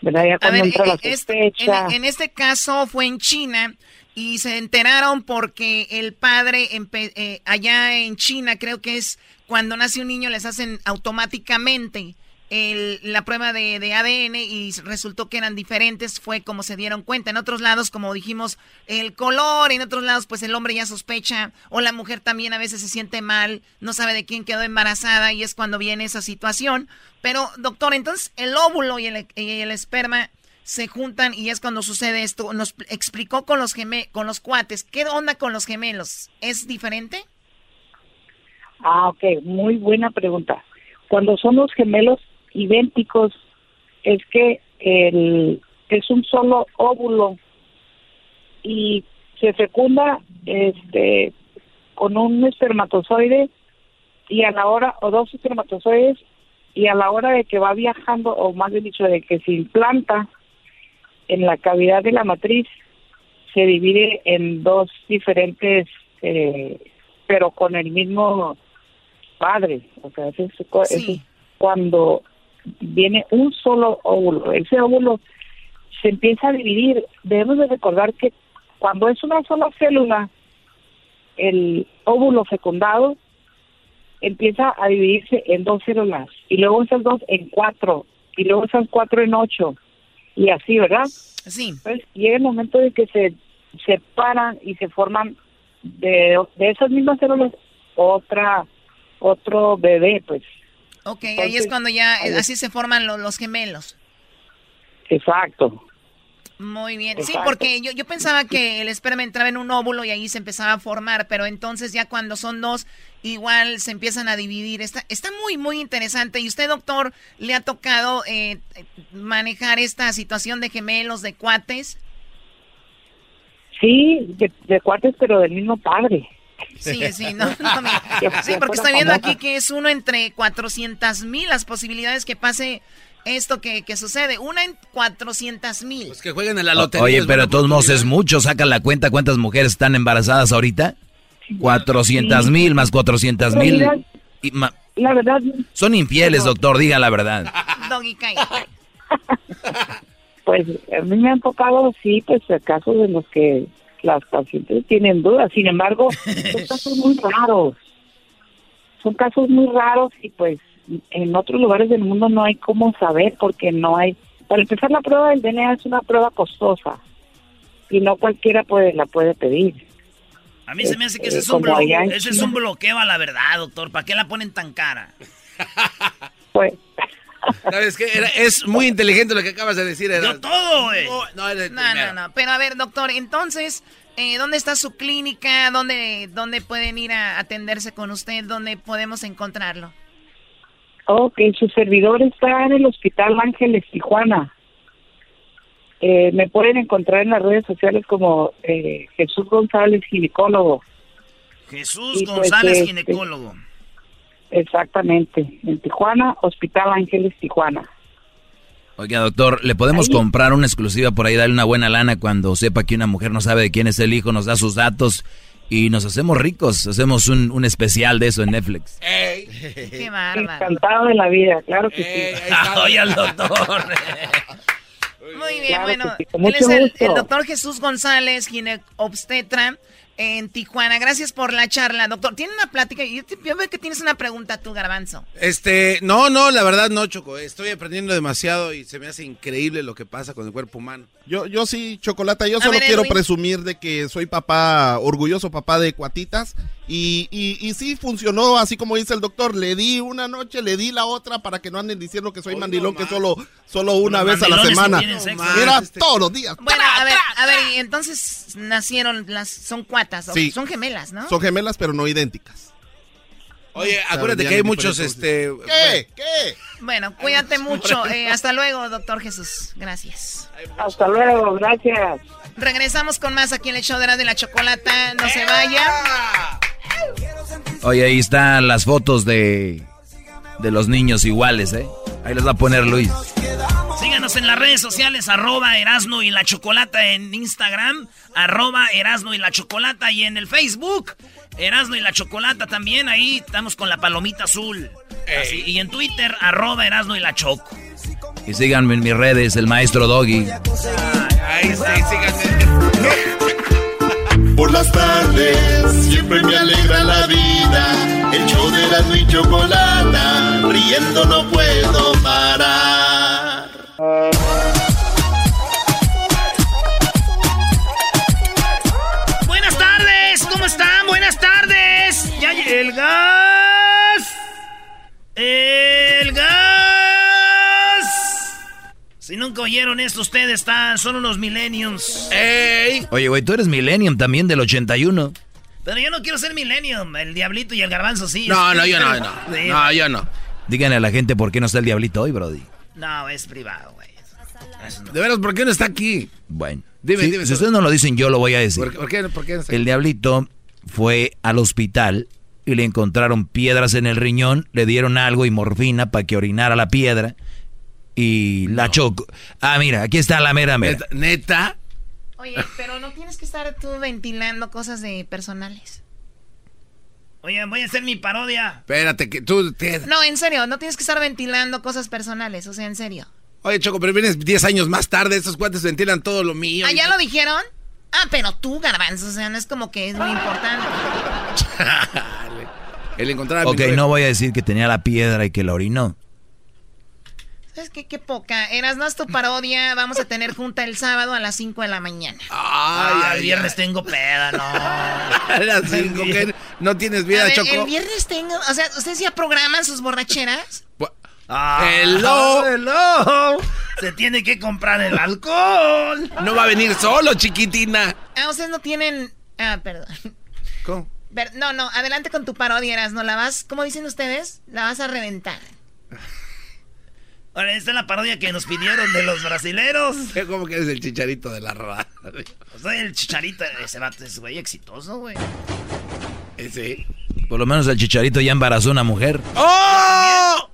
¿Verdad? Ya
A
cuando
ver,
entra la
eh,
sospecha.
en, en este caso fue en China y se enteraron porque el padre eh, allá en China creo que es cuando nace un niño les hacen automáticamente el- la prueba de, de ADN y resultó que eran diferentes, fue como se dieron cuenta. En otros lados, como dijimos, el color, en otros lados, pues el hombre ya sospecha, o la mujer también a veces se siente mal, no sabe de quién quedó embarazada y es cuando viene esa situación. Pero, doctor, entonces el óvulo y el, y el esperma se juntan y es cuando sucede esto. Nos explicó con los, geme con los cuates. ¿Qué onda con los gemelos? ¿Es diferente?
Ah, ok, muy buena pregunta. Cuando son los gemelos idénticos, es que el, es un solo óvulo y se fecunda este con un espermatozoide y a la hora, o dos espermatozoides, y a la hora de que va viajando, o más bien dicho, de que se implanta en la cavidad de la matriz, se divide en dos diferentes, eh, pero con el mismo padre. O sea, eso es, cu- eso es cuando viene un solo óvulo. Ese óvulo se empieza a dividir. Debemos de recordar que cuando es una sola célula, el óvulo fecundado empieza a dividirse en dos células y luego esas dos en cuatro y luego esas cuatro en ocho y así, ¿verdad?
Sí.
Entonces llega el momento de que se separan y se forman de, de esas mismas células otra otro bebé, pues.
Ok, ahí es cuando ya, así se forman los gemelos.
Exacto.
Muy bien. Sí, porque yo, yo pensaba que el esperma entraba en un óvulo y ahí se empezaba a formar, pero entonces ya cuando son dos, igual se empiezan a dividir. Está, está muy, muy interesante. ¿Y usted, doctor, le ha tocado eh, manejar esta situación de gemelos, de cuates?
Sí, de, cuates, pero del mismo padre.
Sí, sí, no, sí, porque estoy viendo aquí que es uno entre 400 mil las posibilidades que pase esto que, que sucede. Una en 400 mil.
Pues que jueguen en la lotería. Oye, pero de todos modos es mucho. Sacan la cuenta cuántas mujeres están embarazadas ahorita. 400 mil más 400 mil.
La verdad.
Son infieles, doctor, diga la verdad.
Doggy,
Pues a mí me han tocado, sí, pues casos de los que las pacientes tienen dudas. Sin embargo, son casos muy raros. Son casos muy raros y pues en otros lugares del mundo no hay cómo saber porque no hay. Para empezar, la prueba del DNA es una prueba costosa y no cualquiera puede la puede pedir.
A mí se me hace que ese, es un, bloqueo, ese es un bloqueo a la verdad, doctor. ¿Para qué la ponen tan cara?
Pues.
¿Sabes qué? es muy inteligente lo que acabas de decir.
Yo todo, güey.
No, no, no, Pero a ver, doctor, entonces, eh, ¿dónde está su clínica? ¿Dónde, ¿Dónde pueden ir a atenderse con usted? ¿Dónde podemos encontrarlo?
Ok, su servidor está en el Hospital Ángeles Tijuana. Eh, me pueden encontrar en las redes sociales como eh, Jesús González, ginecólogo.
Jesús pues, González, este, ginecólogo.
Exactamente, en Tijuana, Hospital Ángeles Tijuana.
Oiga, doctor, ¿le podemos comprar una exclusiva por ahí, darle una buena lana cuando sepa que una mujer no sabe de quién es el hijo, nos da sus datos y nos hacemos ricos. Hacemos un, un especial de eso en Netflix.
Ey. Qué bárbaro.
Encantado de la vida, claro que sí.
Oye, al doctor.
Muy bien, bueno. Él es el, el, doctor Jesús González, ginecobstetra en Tijuana. Gracias por la charla, doctor. Tiene una plática. Yo, yo, veo que tienes una pregunta tú, Garbanzo.
Este, no, no, la verdad no, Choco. Estoy aprendiendo demasiado y se me hace increíble lo que pasa con el cuerpo humano.
Yo, yo sí, Chocolata, yo solo quiero presumir de que soy papá, orgulloso papá de cuatitas. Y, y, y, sí funcionó, así como dice el doctor. Le di una noche, le di la otra para que no anden diciendo que soy mandilón, que solo, solo una vez a la semana. Era este. todos los días.
Bueno, a ver, a ver, y entonces nacieron las, son cuatas, son gemelas, ¿no?
Son gemelas, pero no idénticas.
Oye, acuérdate que hay muchos, este...
¿Qué? ¿Qué?
Bueno, cuídate mucho. Eh, hasta luego, doctor Jesús. Gracias.
Hasta luego, gracias.
Regresamos con más aquí en el show de la, de la chocolata. No se vaya.
Oye, ahí están las fotos de, de los niños iguales, ¿eh? Ahí les va a poner Luis.
Síganos en las redes sociales, arroba Erasno y la Chocolata en Instagram, arroba Erasno y la Chocolata y en el Facebook, Erasno y la Chocolata también, ahí estamos con la palomita azul. y en Twitter, arroba Erasno y la Choco.
Y síganme en mis redes, el maestro Doggy.
Ahí sí, síganme.
Por las tardes siempre me alegra la vida. El show de la y chocolata, riendo no puedo parar.
Buenas tardes, ¿cómo están? Buenas tardes. Ya el gas. El Si nunca oyeron esto, ustedes están, son unos millenniums.
¡Ey! Oye, güey, tú eres millennium también del 81.
Pero yo no quiero ser millennium. El diablito y el garbanzo sí.
No, no, yo no, no. No, yo no.
Díganle a la gente por qué no está el diablito hoy, Brody.
No, es privado, güey.
De veras, ¿por qué no está aquí?
Bueno. Dime, dime. Si ustedes no lo dicen, yo lo voy a decir.
¿Por, qué, por qué
El diablito fue al hospital y le encontraron piedras en el riñón, le dieron algo y morfina para que orinara la piedra y la choco. Ah, mira, aquí está la mera mera.
¿Neta?
Oye, pero no tienes que estar tú ventilando cosas de personales.
Oye, voy a hacer mi parodia.
Espérate, que tú...
No, en serio, no tienes que estar ventilando cosas personales, o sea, en serio.
Oye, Choco, pero vienes 10 años más tarde, estos cuates ventilan todo lo mío.
¿Ah, ya lo dijeron? Ah, pero tú, garbanzo, o sea, no es como que es muy importante.
El encontrar
Ok, no voy a decir que tenía la piedra y que la orinó.
Es que qué poca. Eras no es tu parodia. Vamos a tener junta el sábado a las 5 de la mañana.
Ay, el viernes tengo peda, no.
A las cinco, ¿qué? ¿No tienes vida,
A ver,
Choco?
El viernes tengo. O sea, ¿ustedes ya programan sus borracheras?
Ah,
Hello.
hello. Se tiene que comprar el alcohol.
No va a venir solo, chiquitina.
Ah, ustedes no tienen. Ah, perdón.
¿Cómo?
No, no, adelante con tu parodia, Eras. ¿No la vas, ¿cómo dicen ustedes? La vas a reventar.
Ahora, esta es la parodia que nos pidieron de los brasileros.
¿Cómo que eres el chicharito de la radio?
Soy el chicharito. Ese vato es güey exitoso, güey.
Sí.
Por lo menos el chicharito ya embarazó a una mujer.
¡Oh!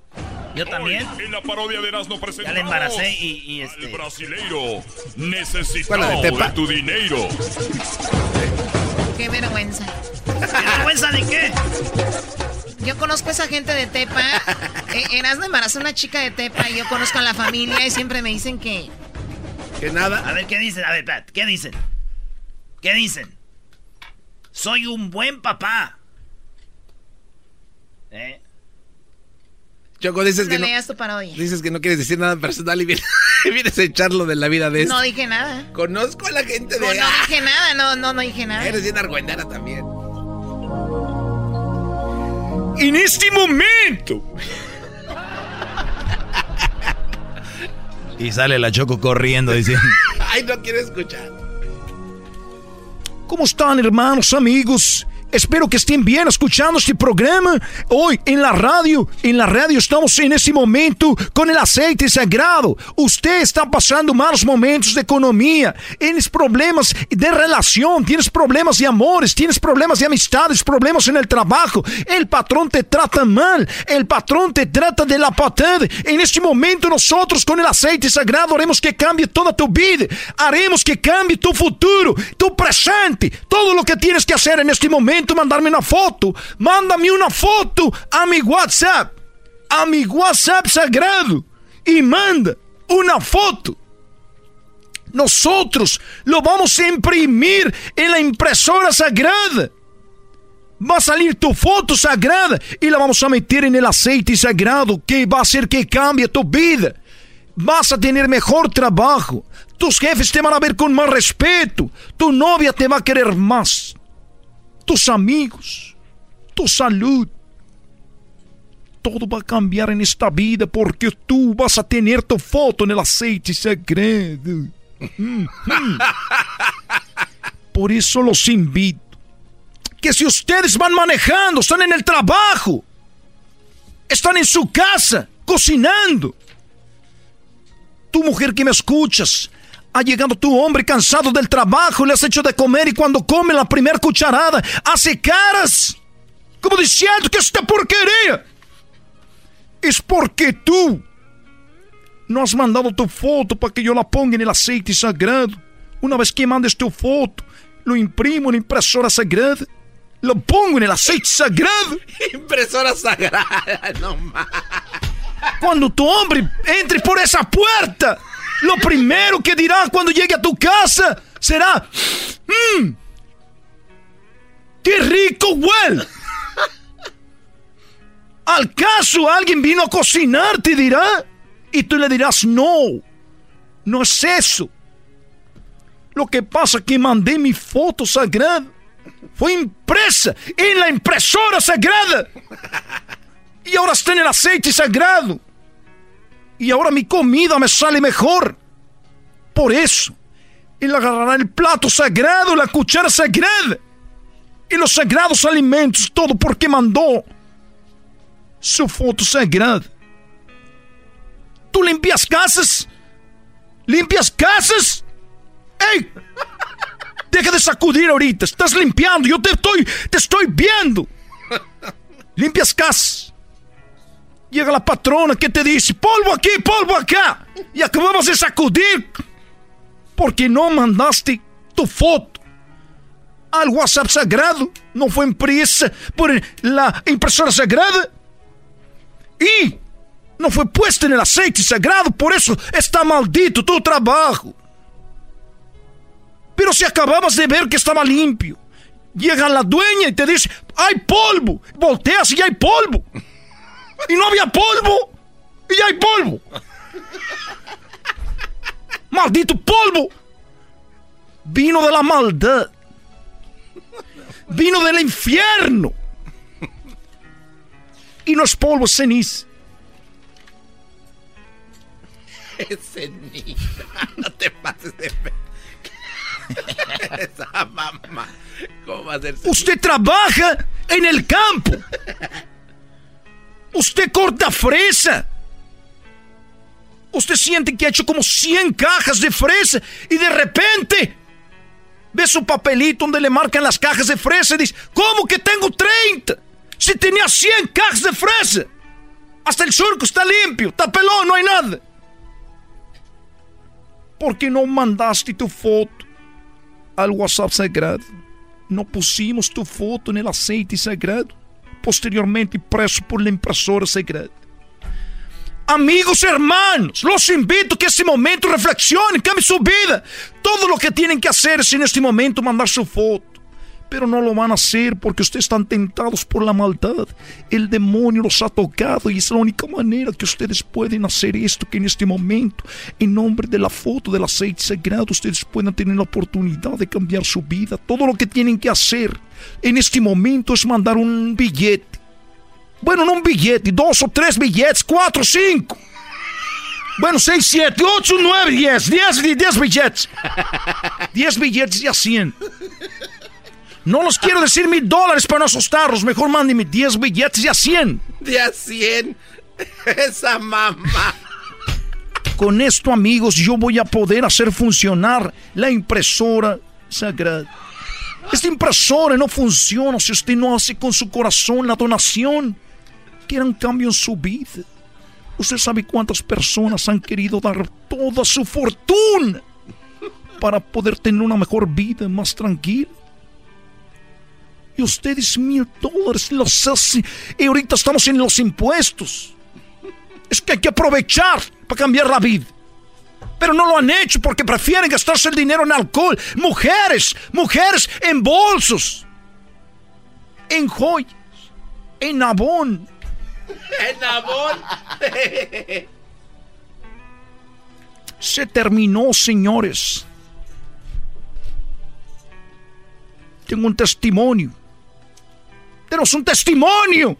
Yo también.
En la parodia de Erasmo
Ya
presentamos
le embaracé y, y este.
al brasileiro necesitado
Bueno, de
de, tu dinero.
Qué vergüenza.
¿Qué vergüenza de qué?
Yo conozco a esa gente de Tepa. Eh, Erasmo embarazó a una chica de Tepa y yo conozco a la familia y siempre me dicen que.
¿Que nada?
A ver, ¿qué dicen? A ver, espérate, ¿qué dicen? ¿Qué dicen? Soy un buen papá. ¿Eh?
Choco, dices
No
que no,
tu parodia.
dices que no quieres decir nada personal y vienes, vienes a echarlo de la vida de
No
esto.
dije nada.
Conozco a la gente de...
No, no dije nada, no, no, no dije nada.
Eres bien argüendera también.
En este momento,
Y sale la Choco corriendo diciendo...
Ay, no quiero escuchar.
¿Cómo están hermanos, amigos? Espero que estén bien escuchando este programa. Hoy en la radio, en la radio estamos en este momento con el aceite sagrado. Usted está pasando malos momentos de economía, tienes problemas de relación, tienes problemas de amores, tienes problemas de amistades, problemas en el trabajo. El patrón te trata mal, el patrón te trata de la patada. En este momento nosotros con el aceite sagrado haremos que cambie toda tu vida, haremos que cambie tu futuro, tu presente, todo lo que tienes que hacer en este momento, mandarme una foto, mándame una foto a WhatsApp, a WhatsApp sagrado y manda una foto. Nosotros lo vamos imprimir en la impresora sagrada. Va a salir tu foto sagrada y la vamos a meter en el aceite sagrado que va a hacer que cambie tu vida. Vas a tener mejor trabajo. Tus jefes te van a ver con más respeto. Tu novia te va a querer más. Tus amigos. Tu salud. Todo va a cambiar en esta vida porque tú vas a tener tu foto en el aceite mm. Por eso los invito que si ustedes van manejando, están en el trabajo, están en su casa, cocinando, tu mujer que me escuchas, ha llegado tu hombre cansado del trabajo, le has hecho de comer y cuando come la primera cucharada, hace caras, como diciendo que esta porquería. Es porque tú no has mandado tu foto para que yo la ponga en el aceite sagrado. Una vez que mandes tu foto, lo imprimo en la impresora sagrada, lo pongo en el aceite sagrado.
Impresora sagrada, no más.
Cuando tu hombre entre por esa puerta, lo primero que dirá cuando llegue a tu casa será: Mmm, qué rico huele. ¿Al caso alguien vino a cocinar? Te dirá. Y tú le dirás: No, no es eso. Lo que pasa es que mandé mi foto sagrada. Fue impresa en la impresora sagrada. Y ahora está en el aceite sagrado. Y ahora mi comida me sale mejor. Por eso, él agarrará el plato sagrado, la cuchara sagrada. Y los sagrados alimentos, todo porque mandó su foto sagrada. ¿Tú limpias casas? ¿Limpias casas? ¡Ey! Deja de sacudir ahorita. Estás limpiando. Yo te estoy, te estoy viendo. Limpias casas. Llega la patrona que te dice, polvo aquí, polvo acá. Y acabamos de sacudir. Porque no mandaste tu foto al WhatsApp sagrado. No fue impresa por la impresora sagrada. Y no fue puesta en el aceite sagrado. Por eso está maldito tu trabajo. Pero si acababas de ver que estaba limpio, llega la dueña y te dice, hay polvo. Volteas y hay polvo. Y no había polvo. Y hay polvo. maldito polvo vino de la maldad. Vino del infierno. Y no es polvo, es ceniza.
Es ceniza. No te pases de Esa mamá. ¿Cómo va a ser ceniza?
Usted trabaja en el campo. Usted corta fresa. Usted siente que ha hecho como 100 cajas de fresa y de repente ve su papelito donde le marcan las cajas de fresa y dice, ¿cómo que tengo 30? Si tenía 100 cajas de fresa. Hasta el surco está limpio, está no hay nada. ¿Por qué no mandaste tu foto al WhatsApp sagrado? No pusimos tu foto en el aceite sagrado, posteriormente impreso por la impresora sagrada. Amigos, hermanos, los invito a que este momento reflexionen, cambien su vida. Todo lo que tienen que hacer es en este momento mandar su foto. Pero no lo van a hacer porque ustedes están tentados por la maldad. El demonio los ha tocado y es la única manera que ustedes pueden hacer esto, que en este momento, en nombre de la foto del aceite sagrado, ustedes puedan tener la oportunidad de cambiar su vida. Todo lo que tienen que hacer en este momento es mandar un billete. Bueno, no un billete, dos o tres billetes, cuatro, cinco. Bueno, seis, siete, ocho, nueve, diez, diez, diez billetes. Diez billetes y a cien. No los quiero decir mil dólares para no asustarlos. Mejor mándenme 10 billetes y a 100.
De a 100. Esa mamá.
Con esto, amigos, yo voy a poder hacer funcionar la impresora sagrada. Esta impresora no funciona si usted no hace con su corazón la donación. Quieran cambio en su vida. Usted sabe cuántas personas han querido dar toda su fortuna para poder tener una mejor vida, más tranquila. Y ustedes mil dólares los hacen. Y ahorita estamos en los impuestos. Es que hay que aprovechar para cambiar la vida. Pero no lo han hecho porque prefieren gastarse el dinero en alcohol. Mujeres, mujeres en bolsos. En joyas. En abón.
En abón.
Se terminó, señores. Tengo un testimonio. Un testimonio.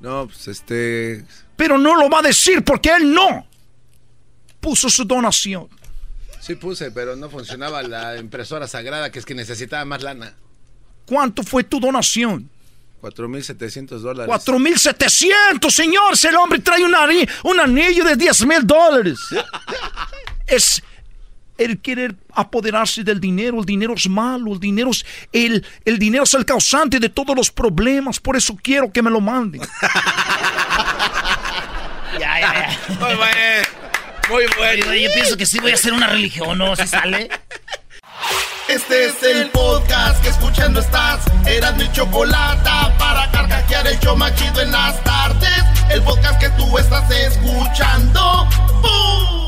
No, pues este.
Pero no lo va a decir porque él no puso su donación.
Sí puse, pero no funcionaba la impresora sagrada, que es que necesitaba más lana.
¿Cuánto fue tu donación?
4.700 dólares.
4.700, señor. El hombre trae un, anillo, un anillo de 10 mil dólares. es el querer apoderarse del dinero. El dinero es malo. El dinero es el, el dinero es el causante de todos los problemas. Por eso quiero que me lo manden.
ya, ya, ya.
Muy bueno. Muy bueno.
Yo, yo pienso que sí voy a hacer una religión, ¿no? Si sale.
Este es el podcast que escuchando estás. Eran mi chocolate para carcajear el yo machido en las tardes. El podcast que tú estás escuchando. ¡Bum!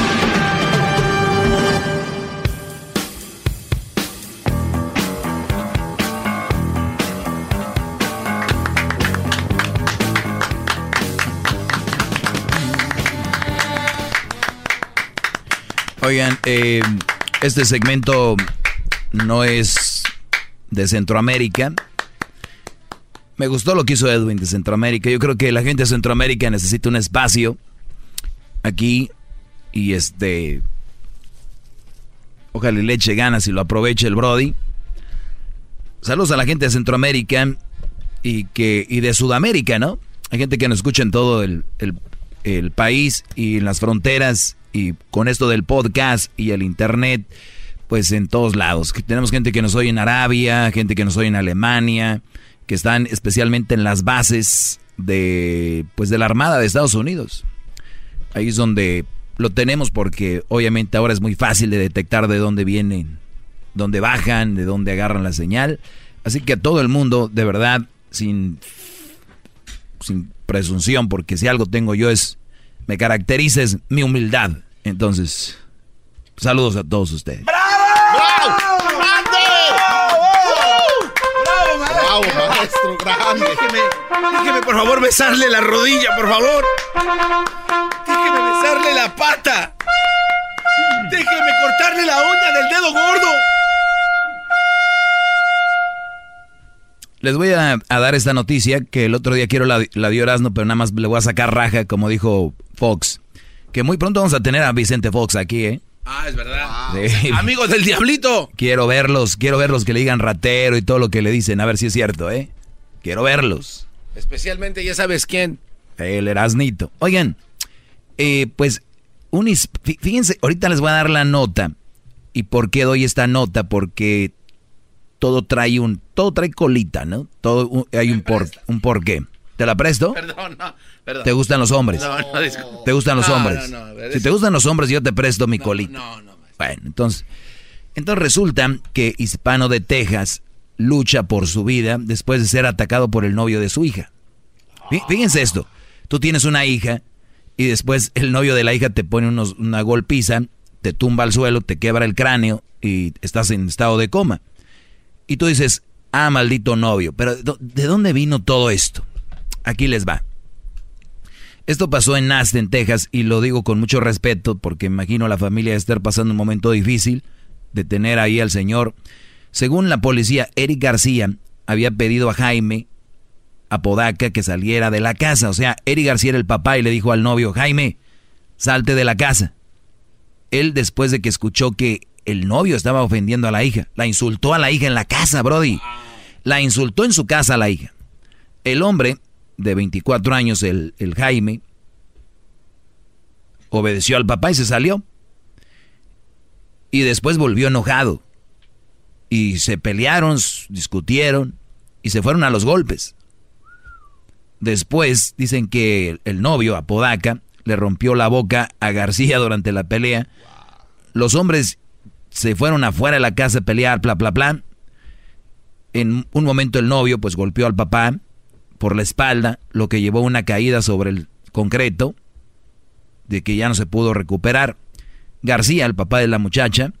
Oigan, eh, este segmento no es de Centroamérica. Me gustó lo que hizo Edwin de Centroamérica. Yo creo que la gente de Centroamérica necesita un espacio aquí y este... Ojalá le eche ganas y lo aproveche el Brody. Saludos a la gente de Centroamérica y, que, y de Sudamérica, ¿no? Hay gente que nos escucha en todo el, el, el país y en las fronteras y con esto del podcast y el internet, pues en todos lados. Tenemos gente que nos oye en Arabia, gente que nos oye en Alemania, que están especialmente en las bases de pues de la Armada de Estados Unidos. Ahí es donde lo tenemos porque obviamente ahora es muy fácil de detectar de dónde vienen, dónde bajan, de dónde agarran la señal. Así que a todo el mundo, de verdad, sin, sin presunción, porque si algo tengo yo es, me caracteriza es mi humildad. Entonces, saludos a todos ustedes.
¡Bravo!
¡Bravo, maestro! ¡Grande!
Déjeme, déjeme por favor besarle la rodilla, por favor. Déjeme besarle la pata. Déjeme cortarle la uña del dedo gordo.
Les voy a, a dar esta noticia que el otro día quiero la, la dio Erasmo, pero nada más le voy a sacar raja, como dijo Fox. Que muy pronto vamos a tener a Vicente Fox aquí, ¿eh?
Ah, es verdad.
Sí.
Amigos del diablito.
Quiero verlos, quiero verlos que le digan ratero y todo lo que le dicen, a ver si es cierto, ¿eh? Quiero verlos.
Especialmente, ya sabes quién.
El Erasnito. Oigan, eh, pues, un fíjense, ahorita les voy a dar la nota. ¿Y por qué doy esta nota? Porque todo trae un, todo trae colita, ¿no? Todo un- hay un por, un porqué. ¿Te la presto?
Perdón, no. Perdón.
¿Te gustan los hombres?
No, no, disculpe.
¿Te gustan los
No,
hombres?
no, no,
si te gustan los hombres, yo te presto mi colita.
No, no.
Bueno, entonces, entonces resulta que Hispano de Texas lucha por su vida después de ser atacado por el novio de su hija. Fí- Fíjense esto, tú tienes una hija y después el novio de la hija te pone unos- una golpiza, te tumba al suelo, te quebra el cráneo y estás en estado de coma. Y tú dices, ah, maldito novio, pero ¿de dó- ¿de dónde vino todo esto? Aquí les va. Esto pasó en Aston, Texas, y lo digo con mucho respeto porque imagino la familia estar pasando un momento difícil de tener ahí al señor. Según la policía, Eric García había pedido a Jaime Apodaca que saliera de la casa. O sea, Eric García era el papá y le dijo al novio, Jaime, salte de la casa. Él después de que escuchó que el novio estaba ofendiendo a la hija, la insultó a la hija en la casa, Brody. La insultó en su casa a la hija. El hombre de 24 años, el, el Jaime, obedeció al papá y se salió. Y después volvió enojado. Y se pelearon, discutieron y se fueron a los golpes. Después dicen que el novio, Apodaca, le rompió la boca a García durante la pelea. Los hombres se fueron afuera de la casa a pelear, bla, bla, bla. En un momento el novio pues golpeó al papá por la espalda, lo que llevó a una caída sobre el concreto, de que ya no se pudo recuperar. García, el papá de la muchacha,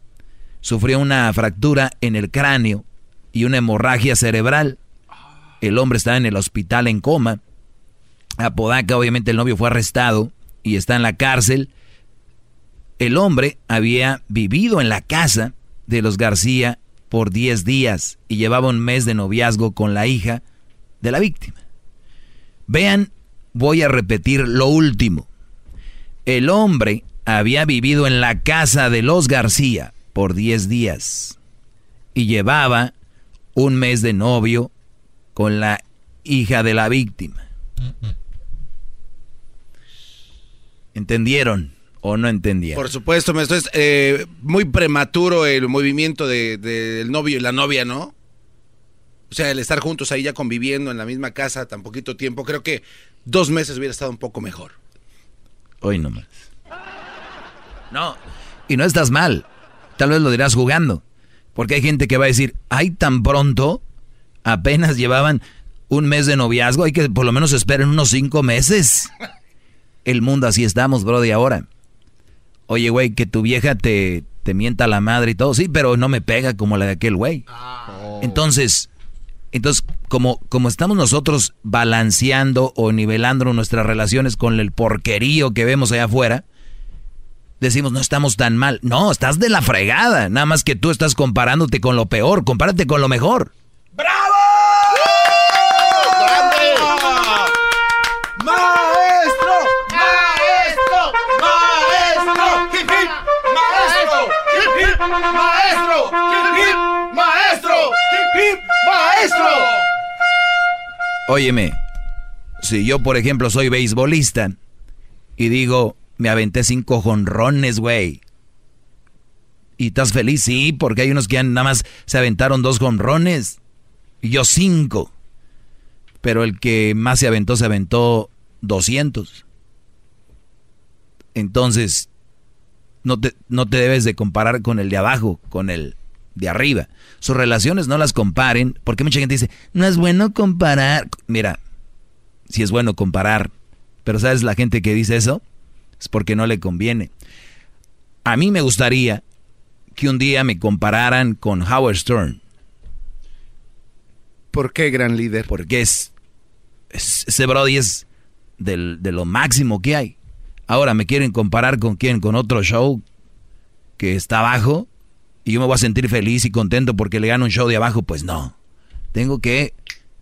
sufrió una fractura en el cráneo y una hemorragia cerebral. El hombre está en el hospital en coma. Apodaca, obviamente el novio fue arrestado y está en la cárcel. El hombre había vivido en la casa de los García por 10 días y llevaba un mes de noviazgo con la hija de la víctima. Vean, voy a repetir lo último. El hombre había vivido en la casa de los García por 10 días y llevaba un mes de novio con la hija de la víctima. ¿Entendieron o no entendieron?
Por supuesto, maestro, es eh, muy prematuro el movimiento de- del novio y la novia, ¿no? O sea, el estar juntos ahí ya conviviendo en la misma casa tan poquito tiempo, creo que dos meses hubiera estado un poco mejor.
Hoy nomás. No, y no estás mal. Tal vez lo dirás jugando. Porque hay gente que va a decir, ay, tan pronto, apenas llevaban un mes de noviazgo, hay que por lo menos esperen unos cinco meses. El mundo así estamos, bro, de ahora. Oye, güey, que tu vieja te, te mienta la madre y todo, sí, pero no me pega como la de aquel güey. Entonces, entonces como, como estamos nosotros balanceando o nivelando nuestras relaciones con el porquerío que vemos allá afuera, decimos, no estamos tan mal. No, estás de la fregada. Nada más que tú estás comparándote con lo peor. Compárate con lo mejor.
¡Maestro! ¡Maestro! ¡Maestro! ¡Hip, hip! ¡Maestro! ¡Hip, hip! ¡Maestro! ¡Hip, hip! ¡Maestro! ¡Maestro!
Óyeme, si yo, por ejemplo, soy beisbolista y digo, me aventé cinco jonrones, güey. ¿Y estás feliz? Sí, porque hay unos que nada más se aventaron dos jonrones. Y yo cinco. Pero el que más se aventó, se aventó 200. Entonces, no te, no te debes de comparar con el de abajo, con el de arriba. Sus relaciones no las comparen, porque mucha gente dice, no es bueno comparar. Mira, si es bueno comparar, pero ¿sabes la gente que dice eso? Es porque no le conviene. A mí me gustaría que un día me compararan con Howard Stern.
¿Por qué, gran líder?
Porque es, ese Brody es de lo máximo que hay. Ahora me quieren comparar con quién, con otro show que está abajo y yo me voy a sentir feliz y contento porque le gano un show de abajo, pues no. Tengo que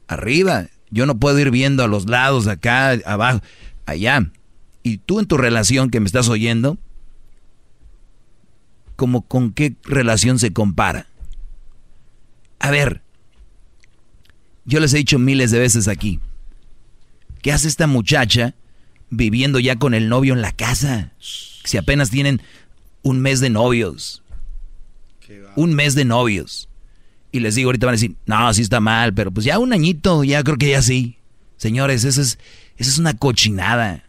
arriba. Yo no puedo ir viendo a los lados, acá, abajo, allá. Y tú en tu relación que me estás oyendo, como con qué relación se compara. A ver, yo les he dicho miles de veces aquí, ¿qué hace esta muchacha viviendo ya con el novio en la casa? Si apenas tienen un mes de novios. Un mes de novios. Y les digo, ahorita van a decir, no, sí está mal, pero pues ya un añito, ya creo que ya sí. Señores, eso es, es una cochinada.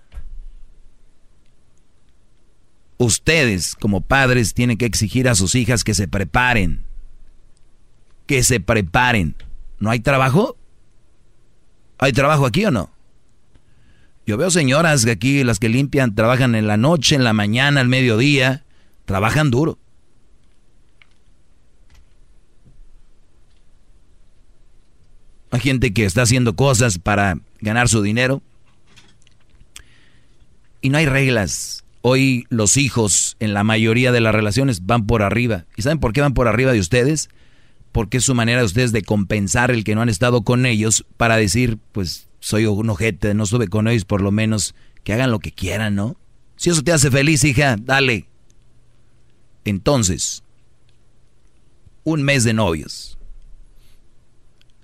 Ustedes, como padres, tienen que exigir a sus hijas que se preparen. Que se preparen. ¿No hay trabajo? ¿Hay trabajo aquí o no? Yo veo señoras aquí, las que limpian, trabajan en la noche, en la mañana, al mediodía, trabajan duro. Hay gente que está haciendo cosas para ganar su dinero. Y no hay reglas. Hoy los hijos en la mayoría de las relaciones van por arriba. ¿Y saben por qué van por arriba de ustedes? Porque es su manera de ustedes de compensar el que no han estado con ellos para decir, pues soy un ojete, no estuve con ellos, por lo menos que hagan lo que quieran, ¿no? Si eso te hace feliz, hija, dale. Entonces, un mes de novios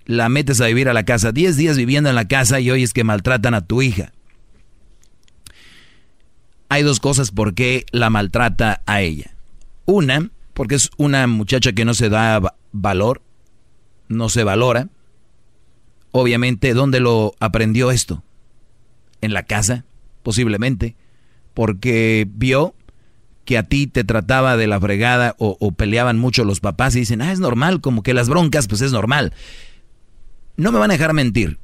la metes a vivir a la casa, 10 días viviendo en la casa y hoy es que maltratan a tu hija. Hay dos cosas por qué la maltrata a ella. Una, porque es una muchacha que no se da valor, no se valora. Obviamente, ¿dónde lo aprendió esto? En la casa, posiblemente, porque vio que a ti te trataba de la fregada o, o, peleaban mucho los papás y dicen, ah, es normal, como que las broncas, pues es normal no me van a dejar mentir.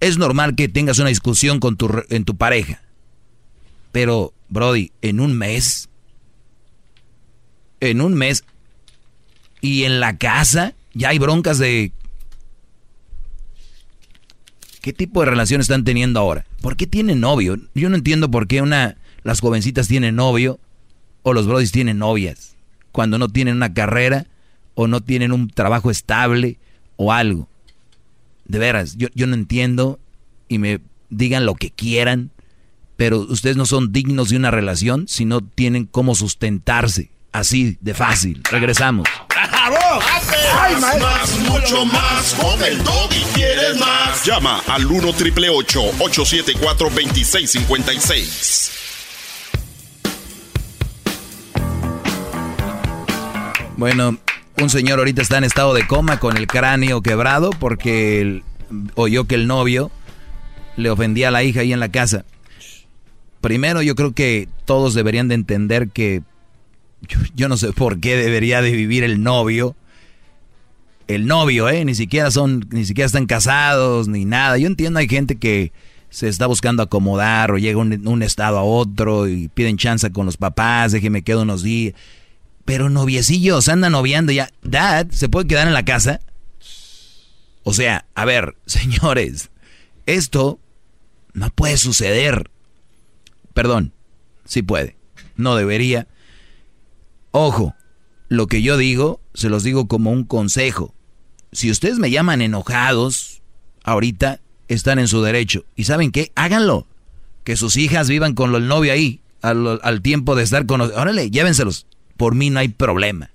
Es normal que tengas una discusión con tu, en tu pareja. Pero, Brody, en un mes, en un mes, y en la casa ya hay broncas de... ¿Qué tipo de relación están teniendo ahora? ¿Por qué tienen novio? Yo no entiendo por qué una, las jovencitas tienen novio o los brodis tienen novias cuando no tienen una carrera o no tienen un trabajo estable o algo de veras, yo, yo no entiendo y me digan lo que quieran, pero ustedes no son dignos de una relación si no tienen cómo sustentarse. Así de fácil. Regresamos.
¡Bravo! ¡Hay más, mucho más! Con el y quieres más.
Llama al 1 triple 874 2656.
Bueno, un señor ahorita está en estado de coma con el cráneo quebrado porque oyó que el novio le ofendía a la hija ahí en la casa. Primero yo creo que todos deberían de entender que yo, no sé por qué debería de vivir el novio. El novio, ¿eh? Ni siquiera son, ni siquiera están casados, ni nada. Yo entiendo, hay gente que se está buscando acomodar o llega un, un estado a otro y piden chance con los papás, de que me quedo unos días. Pero noviecillos, anda noviando ya. Dad, ¿se puede quedar en la casa? O sea, a ver, señores, esto no puede suceder. Perdón, sí puede. No debería. Ojo, lo que yo digo, se los digo como un consejo. Si ustedes me llaman enojados, ahorita están en su derecho. ¿Y saben qué? Háganlo. Que sus hijas vivan con el novio ahí, al, tiempo de estar con... Órale, llévenselos. Por mí no hay problema.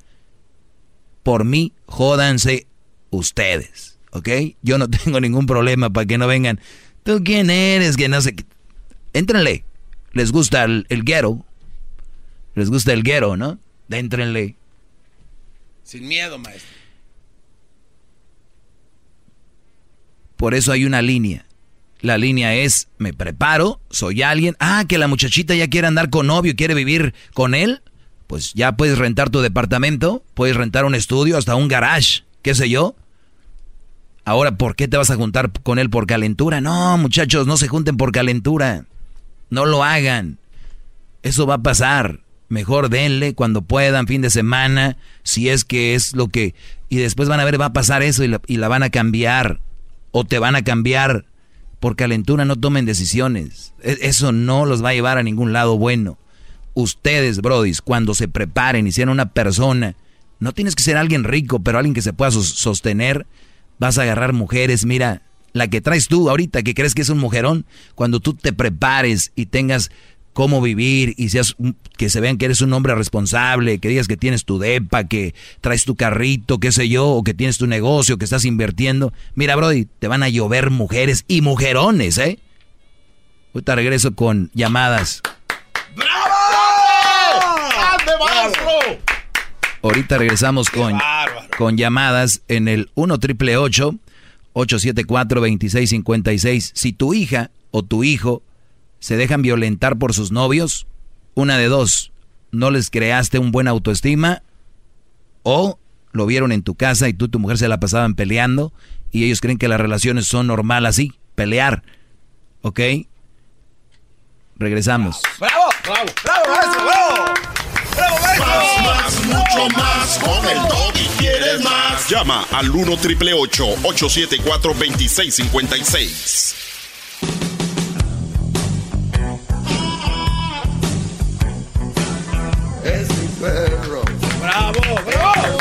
Por mí, jódanse ustedes, ¿ok? Yo no tengo ningún problema para que no vengan. ¿Tú quién eres? Que no sé. Éntrenle. Les gusta el, el guero. Les gusta el guero, ¿no? Éntrenle.
Sin miedo, maestro.
Por eso hay una línea. La línea es, me preparo, soy alguien. Ah, que la muchachita ya quiere andar con novio, quiere vivir con él pues ya puedes rentar tu departamento, puedes rentar un estudio, hasta un garage, qué sé yo. Ahora, ¿por qué te vas a juntar con él por calentura? No, muchachos, no se junten por calentura. No lo hagan. Eso va a pasar. Mejor denle cuando puedan, fin de semana, si es que es lo que... Y después van a ver, va a pasar eso y la, van a cambiar. O te van a cambiar. Por calentura no tomen decisiones. E, eso no los va a llevar a ningún lado bueno. Ustedes, brodis, cuando se preparen y sean una persona, no tienes que ser alguien rico, pero alguien que se pueda sostener, vas a agarrar mujeres, mira, la que traes tú ahorita, que crees que es un mujerón, cuando tú te prepares y tengas cómo vivir y seas que se vean que eres un hombre responsable, que digas que tienes tu depa, que traes tu carrito, qué sé yo, o que tienes tu negocio, que estás invirtiendo. Mira, Brody, te van a llover mujeres y mujerones, ¿eh? Ahorita regreso con llamadas.
¡Bravo! maestro!
Ahorita regresamos con, con llamadas en el 1 triple 874 2656. Si tu hija o tu hijo se dejan violentar por sus novios, una de dos, no les creaste un buen autoestima o lo vieron en tu casa y tú y tu mujer se la pasaban peleando y ellos creen que las relaciones son normal así, pelear. ¿Ok? Regresamos.
¡Bravo! ¡Bravo! ¡Bravo, maestro! ¡Bravo! ¡Bravo, maestro! Más, más, mucho más. Con el y quieres más.
Llama al 1 triple 874 2656.
¡Bravo! ¡Bravo!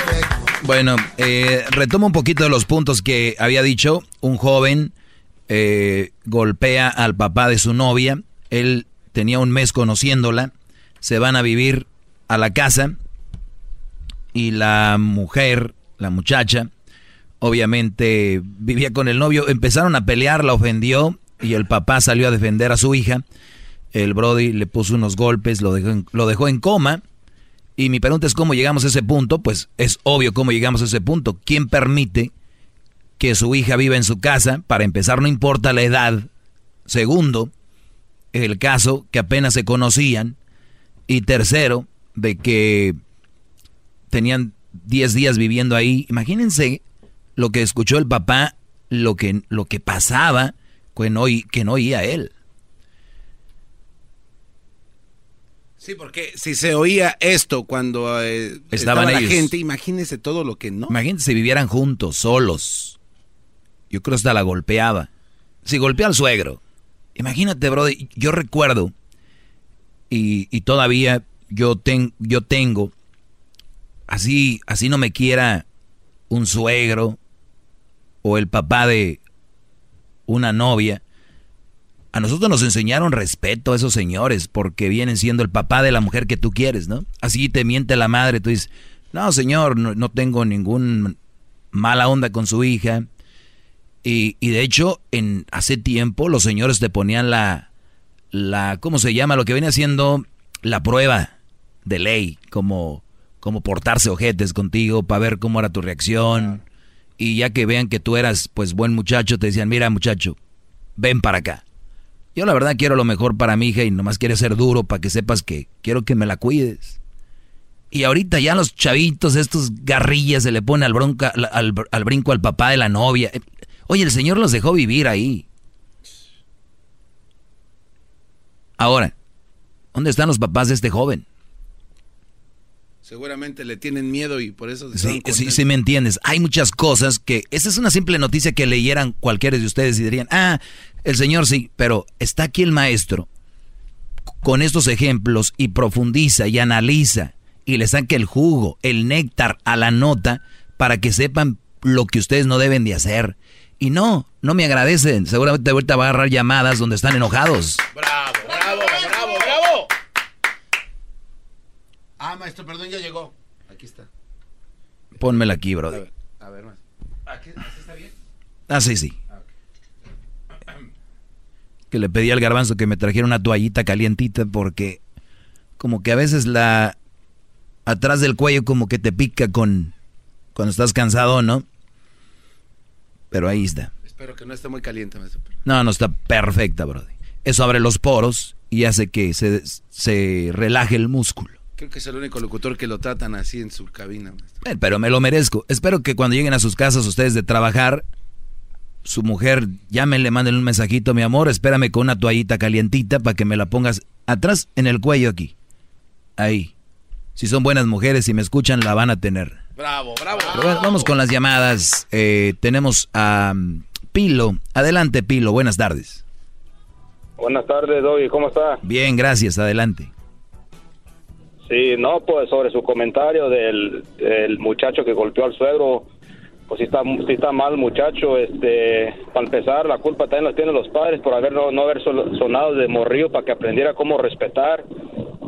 Bueno, eh, retomo un poquito de los puntos que había dicho. Un joven eh, golpea al papá de su novia. Él tenía un mes conociéndola. Se van a vivir a la casa. Y la mujer, la muchacha, obviamente vivía con el novio. Empezaron a pelear, la ofendió. Y el papá salió a defender a su hija. El Brody le puso unos golpes, lo dejó lo dejó en coma. Y mi pregunta es cómo llegamos a ese punto. Pues es obvio cómo llegamos a ese punto. ¿Quién permite que su hija viva en su casa? Para empezar, no importa la edad. Segundo, el caso que apenas se conocían. Y tercero, de que tenían 10 días viviendo ahí. Imagínense lo que escuchó el papá, lo que, lo que pasaba que no, que no oía él.
Sí, porque si se oía esto cuando eh,
Estaban
estaba la
ellos.
gente, imagínese todo lo que no.
Imagínense si vivieran juntos, solos. Yo creo que hasta la golpeaba. Si golpea al suegro. Imagínate, bro, yo recuerdo, y, y todavía yo, ten, yo tengo, así, así no me quiera un suegro o el papá de una novia. A nosotros nos enseñaron respeto a esos señores porque vienen siendo el papá de la mujer que tú quieres, ¿no? Así te miente la madre, tú dices, no, señor, no, no tengo ningún mala onda con su hija. Y, y, de hecho, en hace tiempo los señores te ponían la, la, ¿cómo se llama? Lo que viene haciendo la prueba de ley, como, como portarse ojetes contigo para ver cómo era tu reacción. Y ya que vean que tú eras, pues, buen muchacho, te decían, mira, muchacho, ven para acá. Yo la verdad quiero lo mejor para mi hija y nomás quiere ser duro para que sepas que quiero que me la cuides. Y ahorita ya los chavitos, estos garrillas, se le pone al, bronca, al, al brinco al papá de la novia. Oye, el Señor los dejó vivir ahí. Ahora, ¿dónde están los papás de este joven?
Seguramente le tienen miedo y por eso...
Sí, sí, sí, me entiendes. Hay muchas cosas que... Esa es una simple noticia que leyeran cualquiera de ustedes y dirían, ah, el Señor sí, pero está aquí el maestro con estos ejemplos y profundiza y analiza y le saca el jugo, el néctar a la nota para que sepan lo que ustedes no deben de hacer. Y no, no me agradecen. Seguramente ahorita va a agarrar llamadas donde están enojados.
Bravo, bravo. Ah, maestro, perdón, ya llegó. Aquí está.
Pónmela aquí, bro.
A ver, a ver, maestro. ¿Aquí, ¿Así está bien?
Ah, sí, sí. Que le pedí al garbanzo que me trajera una toallita calientita porque como que a veces la atrás del cuello como que te pica con cuando estás cansado, ¿no? Pero ahí está.
Espero que no esté muy caliente, maestro.
No, no está perfecta, brody. Eso abre los poros y hace que se, se relaje el músculo.
Creo que es el único locutor que lo tratan así en su cabina.
Pero me lo merezco. Espero que cuando lleguen a sus casas ustedes de trabajar, su mujer llámenle, manden un mensajito, mi amor, espérame con una toallita calientita para que me la pongas atrás en el cuello aquí. Ahí. Si son buenas mujeres y me escuchan, la van a tener.
Bravo, bravo.
vamos con las llamadas. Eh, tenemos a um, Pilo. Adelante, Pilo. Buenas tardes.
Buenas tardes, Doggy. ¿Cómo está?
Bien, gracias. Adelante.
Sí, no, pues sobre su comentario del, muchacho que golpeó al suegro, pues sí está, mal muchacho, este, para empezar la culpa también la tienen los padres por haber no, haber sonado de morrillo para que aprendiera cómo respetar,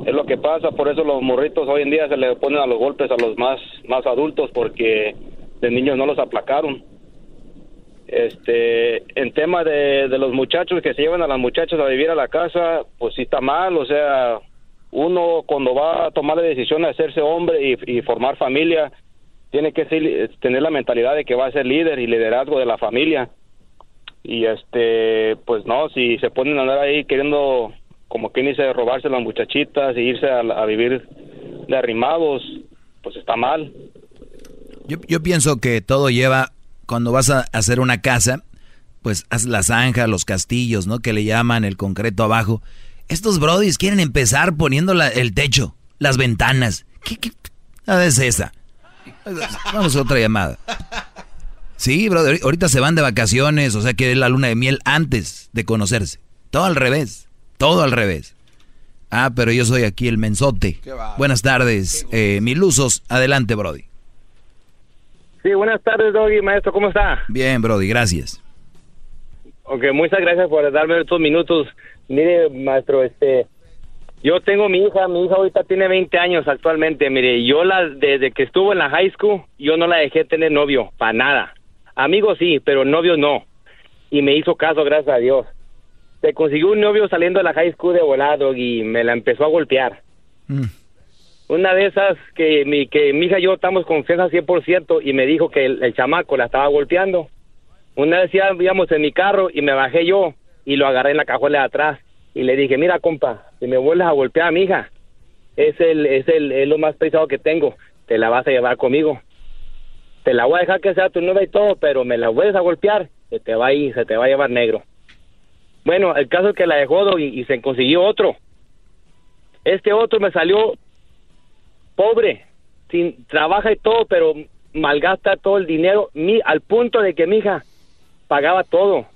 es lo que pasa, por eso los morritos hoy en día se le ponen a los golpes a los más, más adultos porque de niños no los aplacaron. Este, en tema de, de los muchachos que se llevan a las muchachas a vivir a la casa, pues sí está mal, o sea, uno cuando va a tomar la decisión de hacerse hombre y, formar familia, tiene que tener la mentalidad de que va a ser líder y liderazgo de la familia. Y este, pues no, si se ponen a andar ahí queriendo, como quien dice, robarse las muchachitas e irse a, vivir de arrimados, pues está mal.
Yo, yo pienso que todo lleva, cuando vas a hacer una casa, pues haz la zanja, los castillos, ¿no? Que le llaman el concreto abajo estos brodis quieren empezar poniendo el techo, las ventanas. ¿Qué, qué? Ah, es esa. Vamos a otra llamada. Sí, brother, ahorita se van de vacaciones, o sea que es la luna de miel antes de conocerse. Todo al revés, todo al revés. Ah, pero yo soy aquí el mensote. Buenas tardes, eh, Milusos. Adelante, Brody.
Sí, buenas tardes, Doggy, maestro, ¿cómo está?
Bien, Brody, gracias.
Ok, muchas gracias por darme estos minutos. Mire, maestro, este, yo tengo mi hija, mi hija ahorita tiene 20 años actualmente. Mire, yo la, desde que estuvo en la high school, yo no la dejé tener novio, para nada. Amigos sí, pero novio no. Y me hizo caso, gracias a Dios. Se consiguió un novio saliendo de la high school de volado y me la empezó a golpear. Mm. Una de esas que mi, que mi hija y yo estamos confianza 100% y me dijo que el, chamaco la estaba golpeando. Una vez íbamos en mi carro y me bajé yo y lo agarré en la cajuela de atrás y le dije, mira compa, si me vuelves a golpear a mi hija, es el, es el, es lo más pesado que tengo, te la vas a llevar conmigo. Te la voy a dejar que sea tu nueva y todo, pero me la vuelves a golpear, se te va a se te va a llevar negro. Bueno, el caso es que la dejó y, y se consiguió otro. Este otro me salió pobre, sin trabaja y todo, pero malgasta todo el dinero, mi, al punto de que mi hija pagaba todo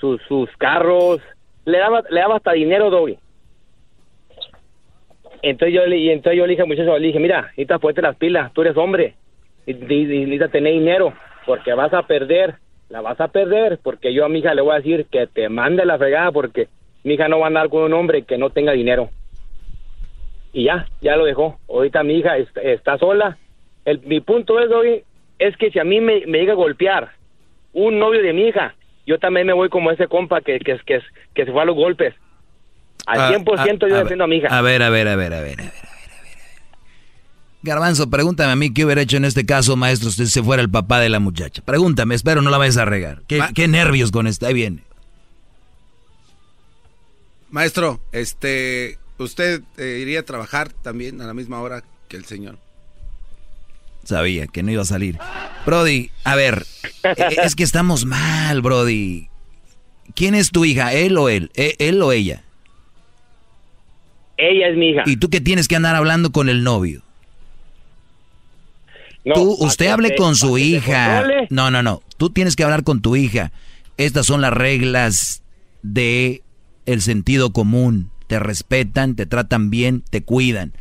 sus, sus carros, le daba, le daba hasta dinero, Dobby. Entonces yo, y entonces yo le dije muchacho, le dije, mira, necesitas ponerte las pilas, tú eres hombre, y, necesitas tener dinero, porque vas a perder, la vas a perder, porque yo a mi hija le voy a decir que te mande la fregada, porque mi hija no va a andar con un hombre que no tenga dinero. Y ya, ya lo dejó. Ahorita mi hija está, sola. El, mi punto es, Dobby, es que si a mí me, me llega a golpear un novio de mi hija, yo también me voy como ese compa que, que, que, que se fue a los golpes. Al 100% ah, ah, yo defiendo a mi hija.
A ver, a ver, a ver, a ver, a ver. Garbanzo, pregúntame a mí qué hubiera hecho en este caso, maestro, si se fuera el papá de la muchacha. Pregúntame, espero no la vayas a regar. ¿Qué, nervios con esta? Ahí viene.
Maestro, este, ¿usted eh, iría a trabajar también a la misma hora que el señor?
Sabía que no iba a salir. Brody, a ver, e, es que estamos mal, Brody. ¿Quién es tu hija? ¿Él o él? ¿E, ¿Él o ella?
Ella es mi hija.
¿Y tú qué tienes que andar hablando con el novio? tú, usted hable con su hija. No, no, no. Tú tienes que hablar con tu hija. Estas son las reglas de el sentido común. Te respetan, te tratan bien, te cuidan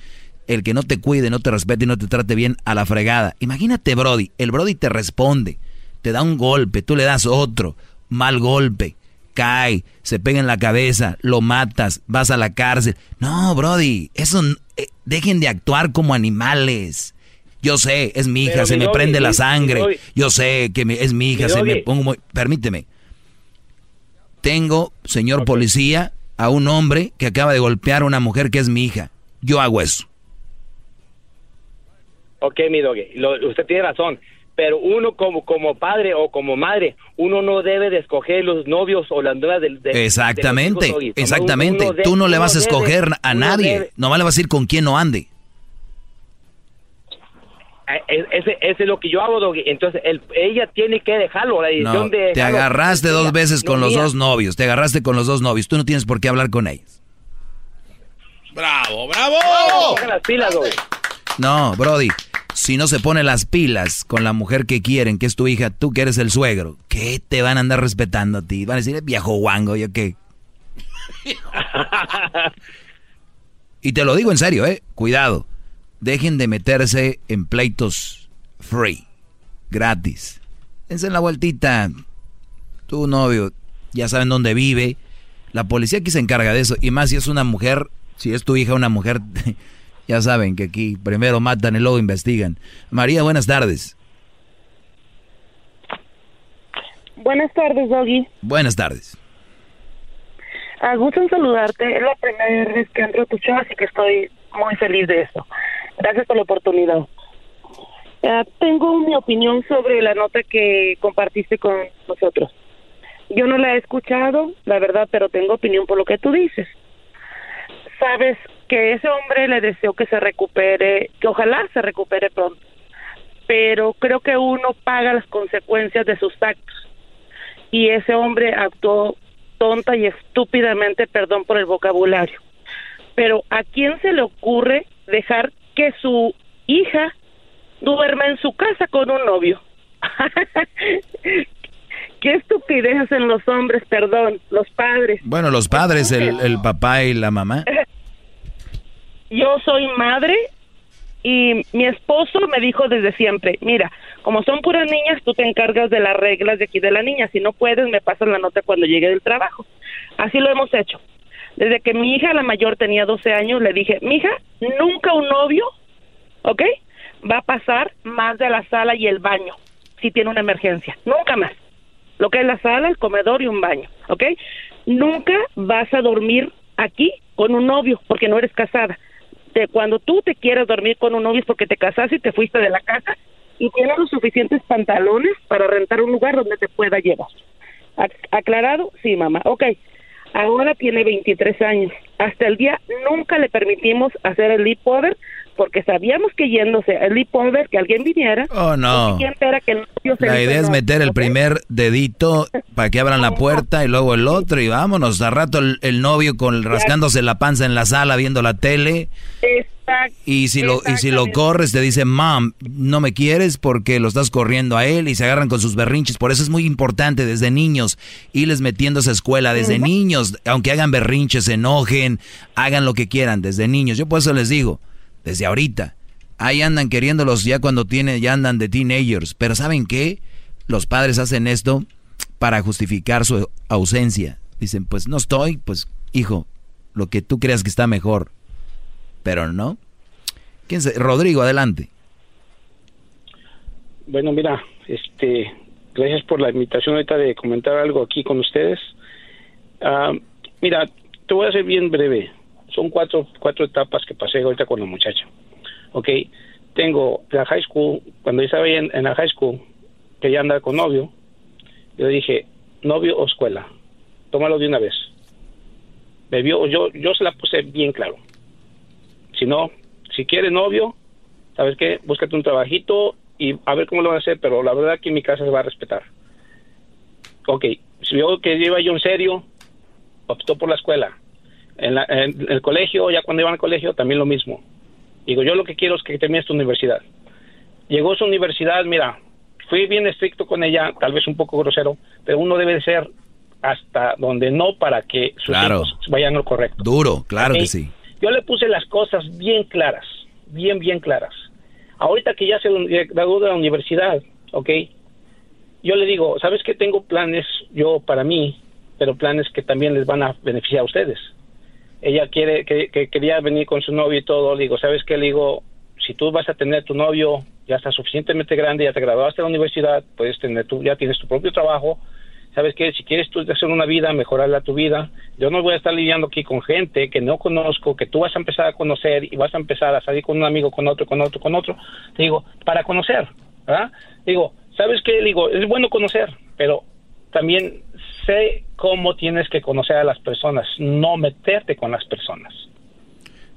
el que no te cuide, no te respete y no te trate bien a la fregada. Imagínate, Brody, el Brody te responde, te da un golpe, tú le das otro, mal golpe, cae, se pega en la cabeza, lo matas, vas a la cárcel. No, Brody, eso eh, dejen de actuar como animales. Yo sé, es mi hija, se me prende la sangre. Yo sé que es mi hija, se me pongo muy... Permíteme. Tengo, señor policía, a un hombre que acaba de golpear a una mujer que es mi hija. Yo hago eso.
Ok, mi doggy, usted tiene razón, pero uno como, como padre o como madre, uno no debe de escoger los novios o las nuevas del... De,
exactamente, exactamente. Tú no le vas a escoger a nadie, no nomás le vas a decir con quién no ande.
e, ese, ese es lo que yo hago, Doggy. Entonces, el, ella tiene que dejarlo, la decisión
No,
de...
te
dejarlo.
agarraste dos veces con
no
los
mía.
dos novios. Te agarraste con los dos novios. Tú no tienes por qué hablar con ellos.
¡Bravo, bravo!
Pongan las pilas, Doggy.
No, Brody. Si no se pone las pilas con la mujer que quieren, que es tu hija, tú que eres el suegro, ¿qué te van a andar respetando a ti? Van a decir, "Eh, viejo guango, ¿yo qué? Y te lo digo en serio, ¿eh? Cuidado. Dejen de meterse en pleitos free, gratis. Dense la vueltita. Tu novio, ya saben dónde vive. La policía aquí se encarga de eso. Y más si es una mujer, si es tu hija una mujer, ya saben que aquí primero matan y luego investigan. María, buenas tardes.
Buenas tardes, Doggy.
Buenas tardes.
Ah, gusto en saludarte. Es la primera vez que entro a tu show, así que estoy muy feliz de eso. Gracias por la oportunidad. Ah, tengo mi opinión sobre la nota que compartiste con nosotros. Yo no la he escuchado, la verdad, pero tengo opinión por lo que tú dices. Sabes que ese hombre le deseo que se recupere, que ojalá se recupere pronto. Pero creo que uno paga las consecuencias de sus actos. Y ese hombre actuó tonta y estúpidamente, perdón por el vocabulario. Pero ¿a quién se le ocurre dejar que su hija duerma en su casa con un novio? Qué estupidez hacen los hombres, perdón, los padres.
Bueno, los padres, el, el papá y la mamá.
Yo soy madre y mi esposo me dijo desde siempre, mira, como son puras niñas, tú te encargas de las reglas de aquí de la niña. Si no puedes, me pasas la nota cuando llegue del trabajo. Así lo hemos hecho. Desde que mi hija, la mayor, tenía 12 años, le dije, mija, nunca un novio, ¿ok? Va a pasar más de la sala y el baño si tiene una emergencia. Nunca más. Lo que es la sala, el comedor y un baño, ¿ok? Nunca vas a dormir aquí con un novio porque no eres casada. De cuando tú te quieras dormir con un novio porque te casaste y te fuiste de la casa y tienes los suficientes pantalones para rentar un lugar donde te pueda llevar. Ac- ¿Aclarado? Sí, mamá. Ok. Ahora tiene 23 años. Hasta el día nunca le permitimos hacer el leapover porque sabíamos que yéndose al leapover, que alguien viniera,
Oh, no.
¿quién era que el
La idea es meter el primer dedito para que abran la puerta y luego el otro y vámonos. A rato el, el novio con rascándose la panza en la sala viendo la tele
Exact-
y si lo y si lo corres te dice, "Mom, no me quieres porque lo estás corriendo a él" y se agarran con sus berrinches. Por eso es muy importante desde niños irles metiendo a esa escuela desde niños, aunque hagan berrinches, se enojen, hagan lo que quieran desde niños. Yo por eso les digo, desde ahorita. Ahí andan queriéndolos ya cuando tienen, ya andan de teenagers. Pero ¿saben qué? Los padres hacen esto para justificar su ausencia. Dicen, pues no estoy, pues hijo, lo que tú creas que está mejor. Pero no. ¿Quién? Rodrigo, adelante.
Bueno, mira, este, gracias por la invitación ahorita de comentar algo aquí con ustedes. Ah, mira, te voy a ser bien breve. Son cuatro, cuatro etapas que pasé ahorita con la muchacha. Ok, tengo la high school, cuando yo estaba en, en la high school, quería andar con novio. Yo dije, novio o escuela, tómalo de una vez. Me vio, yo, yo se la puse bien claro. Si no, si quiere novio, ¿sabes qué? Búscate un trabajito y a ver cómo lo van a hacer, pero la verdad que en mi casa se va a respetar. Ok, si vio que iba yo en serio, optó por la escuela. En, la- en el colegio, ya cuando iban al colegio, también lo mismo. Digo, yo lo que quiero es que termine esta universidad. Llegó a su universidad, mira, fui bien estricto con ella, tal vez un poco grosero, pero uno debe de ser hasta donde no para que sus
Claro.
hijos vayan lo correcto.
Duro, claro que sí.
Yo le puse las cosas bien claras, bien, bien claras. Ahorita que ya se graduó de la universidad, ¿ok? Yo le digo, ¿sabes qué? Tengo planes yo para mí, pero planes que también les van a beneficiar a ustedes. Ella quiere, que, que quería venir con su novio y todo. Le digo, ¿sabes qué? Le digo, si tú vas a tener tu novio, ya está suficientemente grande, ya te graduaste de la universidad, puedes tener tu, ya tienes tu propio trabajo. ¿Sabes qué? Si quieres tú hacer una vida, mejorarla tu vida, yo no voy a estar lidiando aquí con gente que no conozco, que tú vas a empezar a conocer y vas a empezar a salir con un amigo, con otro, con otro, con otro. Te digo, para conocer. Digo, ¿sabes qué? Digo, es bueno conocer, pero también sé cómo tienes que conocer a las personas, no meterte con las personas.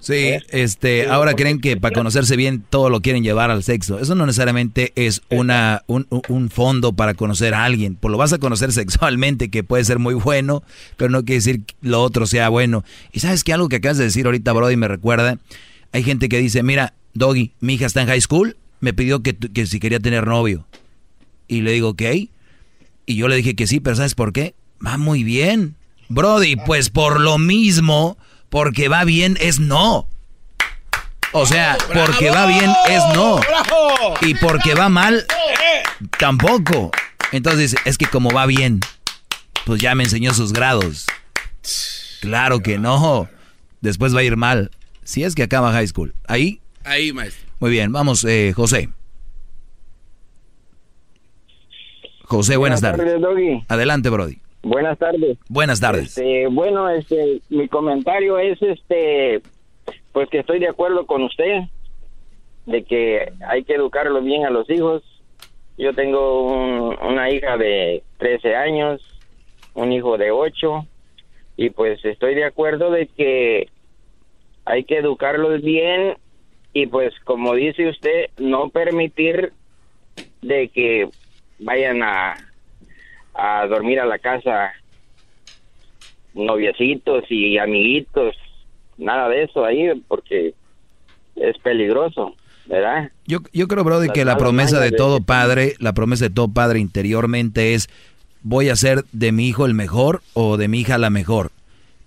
Sí,
¿Eh?
este, ahora creen que para conocerse bien todo lo quieren llevar al sexo. Eso no necesariamente es una un, un fondo para conocer a alguien. Pues lo vas a conocer sexualmente, que puede ser muy bueno, pero no quiere decir que lo otro sea bueno. Y sabes que algo que acabas de decir ahorita, Brody, me recuerda. Hay gente que dice, mira, Doggy, mi hija está en high school, me pidió que, que si quería tener novio. Y le digo, ok. Y yo le dije que sí, pero ¿sabes por qué? Va muy bien. Brody, pues por lo mismo, porque va bien es no. O sea, porque va bien es no. Y porque va mal, tampoco. Entonces, es que como va bien, pues ya me enseñó sus grados. Claro que no. Después va a ir mal. Si es que acaba high school. Ahí.
Ahí, maestro.
Muy bien, vamos, eh, José. José, buenas,
Buenas
tardes. Adelante, Brody.
Buenas tardes.
Buenas tardes.
Este, bueno, este, mi comentario es, este, pues que estoy de acuerdo con usted de que hay que educarlo bien a los hijos. Yo tengo un- una hija de 13 años, un hijo de 8 y pues estoy de acuerdo de que hay que educarlos bien y pues como dice usted, no permitir de que vayan a, a dormir a la casa noviecitos y amiguitos, nada de eso ahí porque es peligroso, ¿verdad?
Yo, yo creo, Brody, que la promesa de- todo padre, la promesa de todo padre interiormente es voy a ser de mi hijo el mejor o de mi hija la mejor.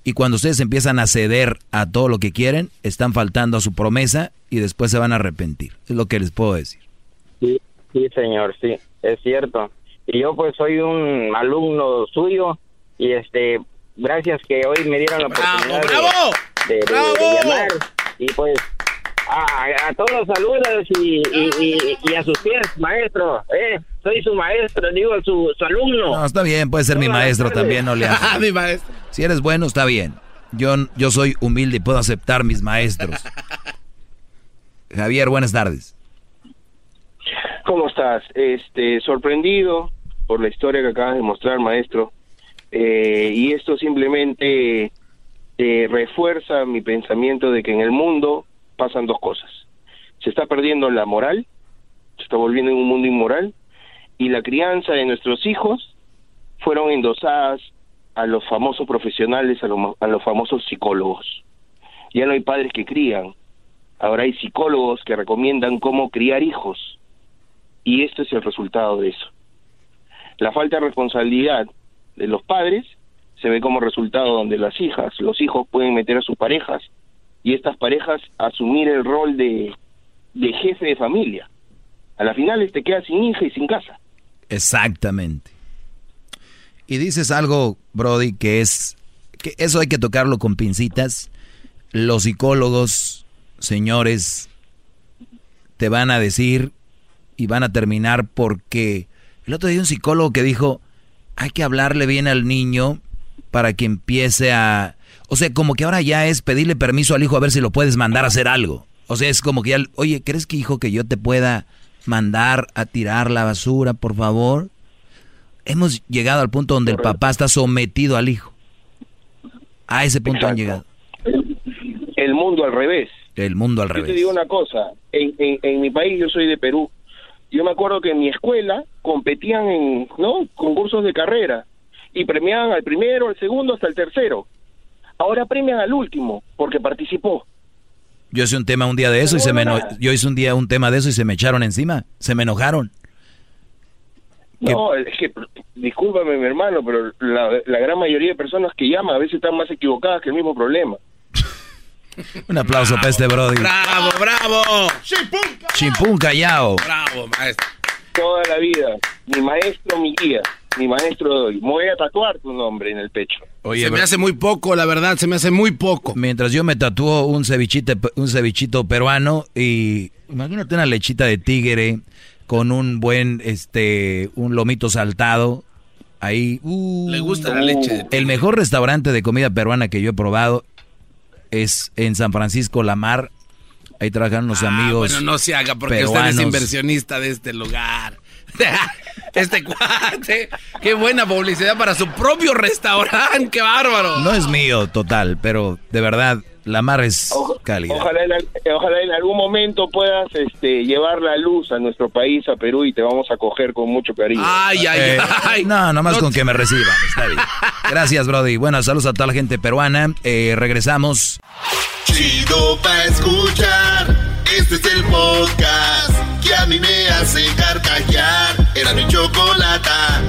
Y cuando ustedes empiezan a ceder a todo lo que quieren, están faltando a su promesa y después se van a arrepentir. Es lo que les puedo decir.
Sí, sí, señor, sí, es cierto. Y yo pues soy un alumno suyo y este, gracias que hoy me dieron la oportunidad de-
bravo!
de, de- de
¡Bravo!
llamar y pues a, a todos saludos y, y, y- y a sus pies, maestro, eh, soy su maestro, digo su, su alumno.
No, está bien, puede ser mi maestro también, no le hagas.
mi maestro.
Si eres bueno, está bien. Yo, yo soy humilde y puedo aceptar mis maestros. Javier, buenas tardes.
¿Cómo estás? Este, sorprendido por la historia que acabas de mostrar, maestro. Eh, y esto simplemente eh, refuerza mi pensamiento de que en el mundo pasan dos cosas. Se está perdiendo la moral, se está volviendo en un mundo inmoral, y la crianza de nuestros hijos fueron endosadas a los famosos profesionales, a, los- a los famosos psicólogos. Ya no hay padres que crían, ahora hay psicólogos que recomiendan cómo criar hijos y esto es el resultado de eso. La falta de responsabilidad de los padres se ve como resultado donde las hijas, los hijos pueden meter a sus parejas y estas parejas asumir el rol de, de jefe de familia. A la final te quedas sin hija y sin casa.
Exactamente. Y dices algo, Brody, que es que eso hay que tocarlo con pincitas. Los psicólogos, señores, te van a decir y van a terminar porque el otro día un psicólogo que dijo, hay que hablarle bien al niño para que empiece a... O sea, como que ahora ya es pedirle permiso al hijo a ver si lo puedes mandar a hacer algo. O sea, es como que ya, oye, ¿crees que hijo que yo te pueda mandar a tirar la basura, por favor? Hemos llegado al punto donde el papá está sometido al hijo. A ese punto han llegado.
El mundo al revés.
El mundo al
Yo te
revés.
digo una cosa, en, en, en mi país, yo soy de Perú, yo me acuerdo que en mi escuela competían en no concursos de carrera y premiaban al primero, al segundo, hasta el tercero. Ahora premian al último porque participó.
Yo hice un tema un día de eso y se me yo hice un día un tema de eso y se me echaron encima, se me enojaron.
No, es que, discúlpame mi hermano, pero la, la gran mayoría de personas que llaman a veces están más equivocadas que el mismo problema.
Un aplauso para este Brody.
¡Bravo, bravo!
Chimpún callao.
Bravo, maestro. Toda la vida, mi maestro, mi guía, mi maestro, me voy a tatuar tu nombre en el pecho.
se me hace muy poco, la verdad, se me hace muy poco.
Mientras yo me tatúo un cevichite, un cevichito peruano y imagínate una lechita de tigre con un buen, este, un lomito saltado. Ahí, uh,
Le gusta la leche de
El mejor restaurante de comida peruana que yo he probado es en San Francisco La Mar. Ahí trabajan unos amigos.
Ah, Bueno, no se haga porque usted es inversionista de este lugar. Este cuate, qué buena publicidad para su propio restaurante, qué bárbaro.
No es mío, total, pero de verdad, La mar es cálida.
Ojalá en, al- ojalá en algún momento puedas este, llevar la luz a nuestro país, a Perú, y te vamos a coger con mucho cariño.
Eh, No, nomás con que me reciban, está bien. Gracias, Brody. Bueno, saludos a toda la gente peruana. Eh, regresamos.
Chido pa' escuchar. Este es el podcast que a mí me hace carcajear. Era mi chocolata.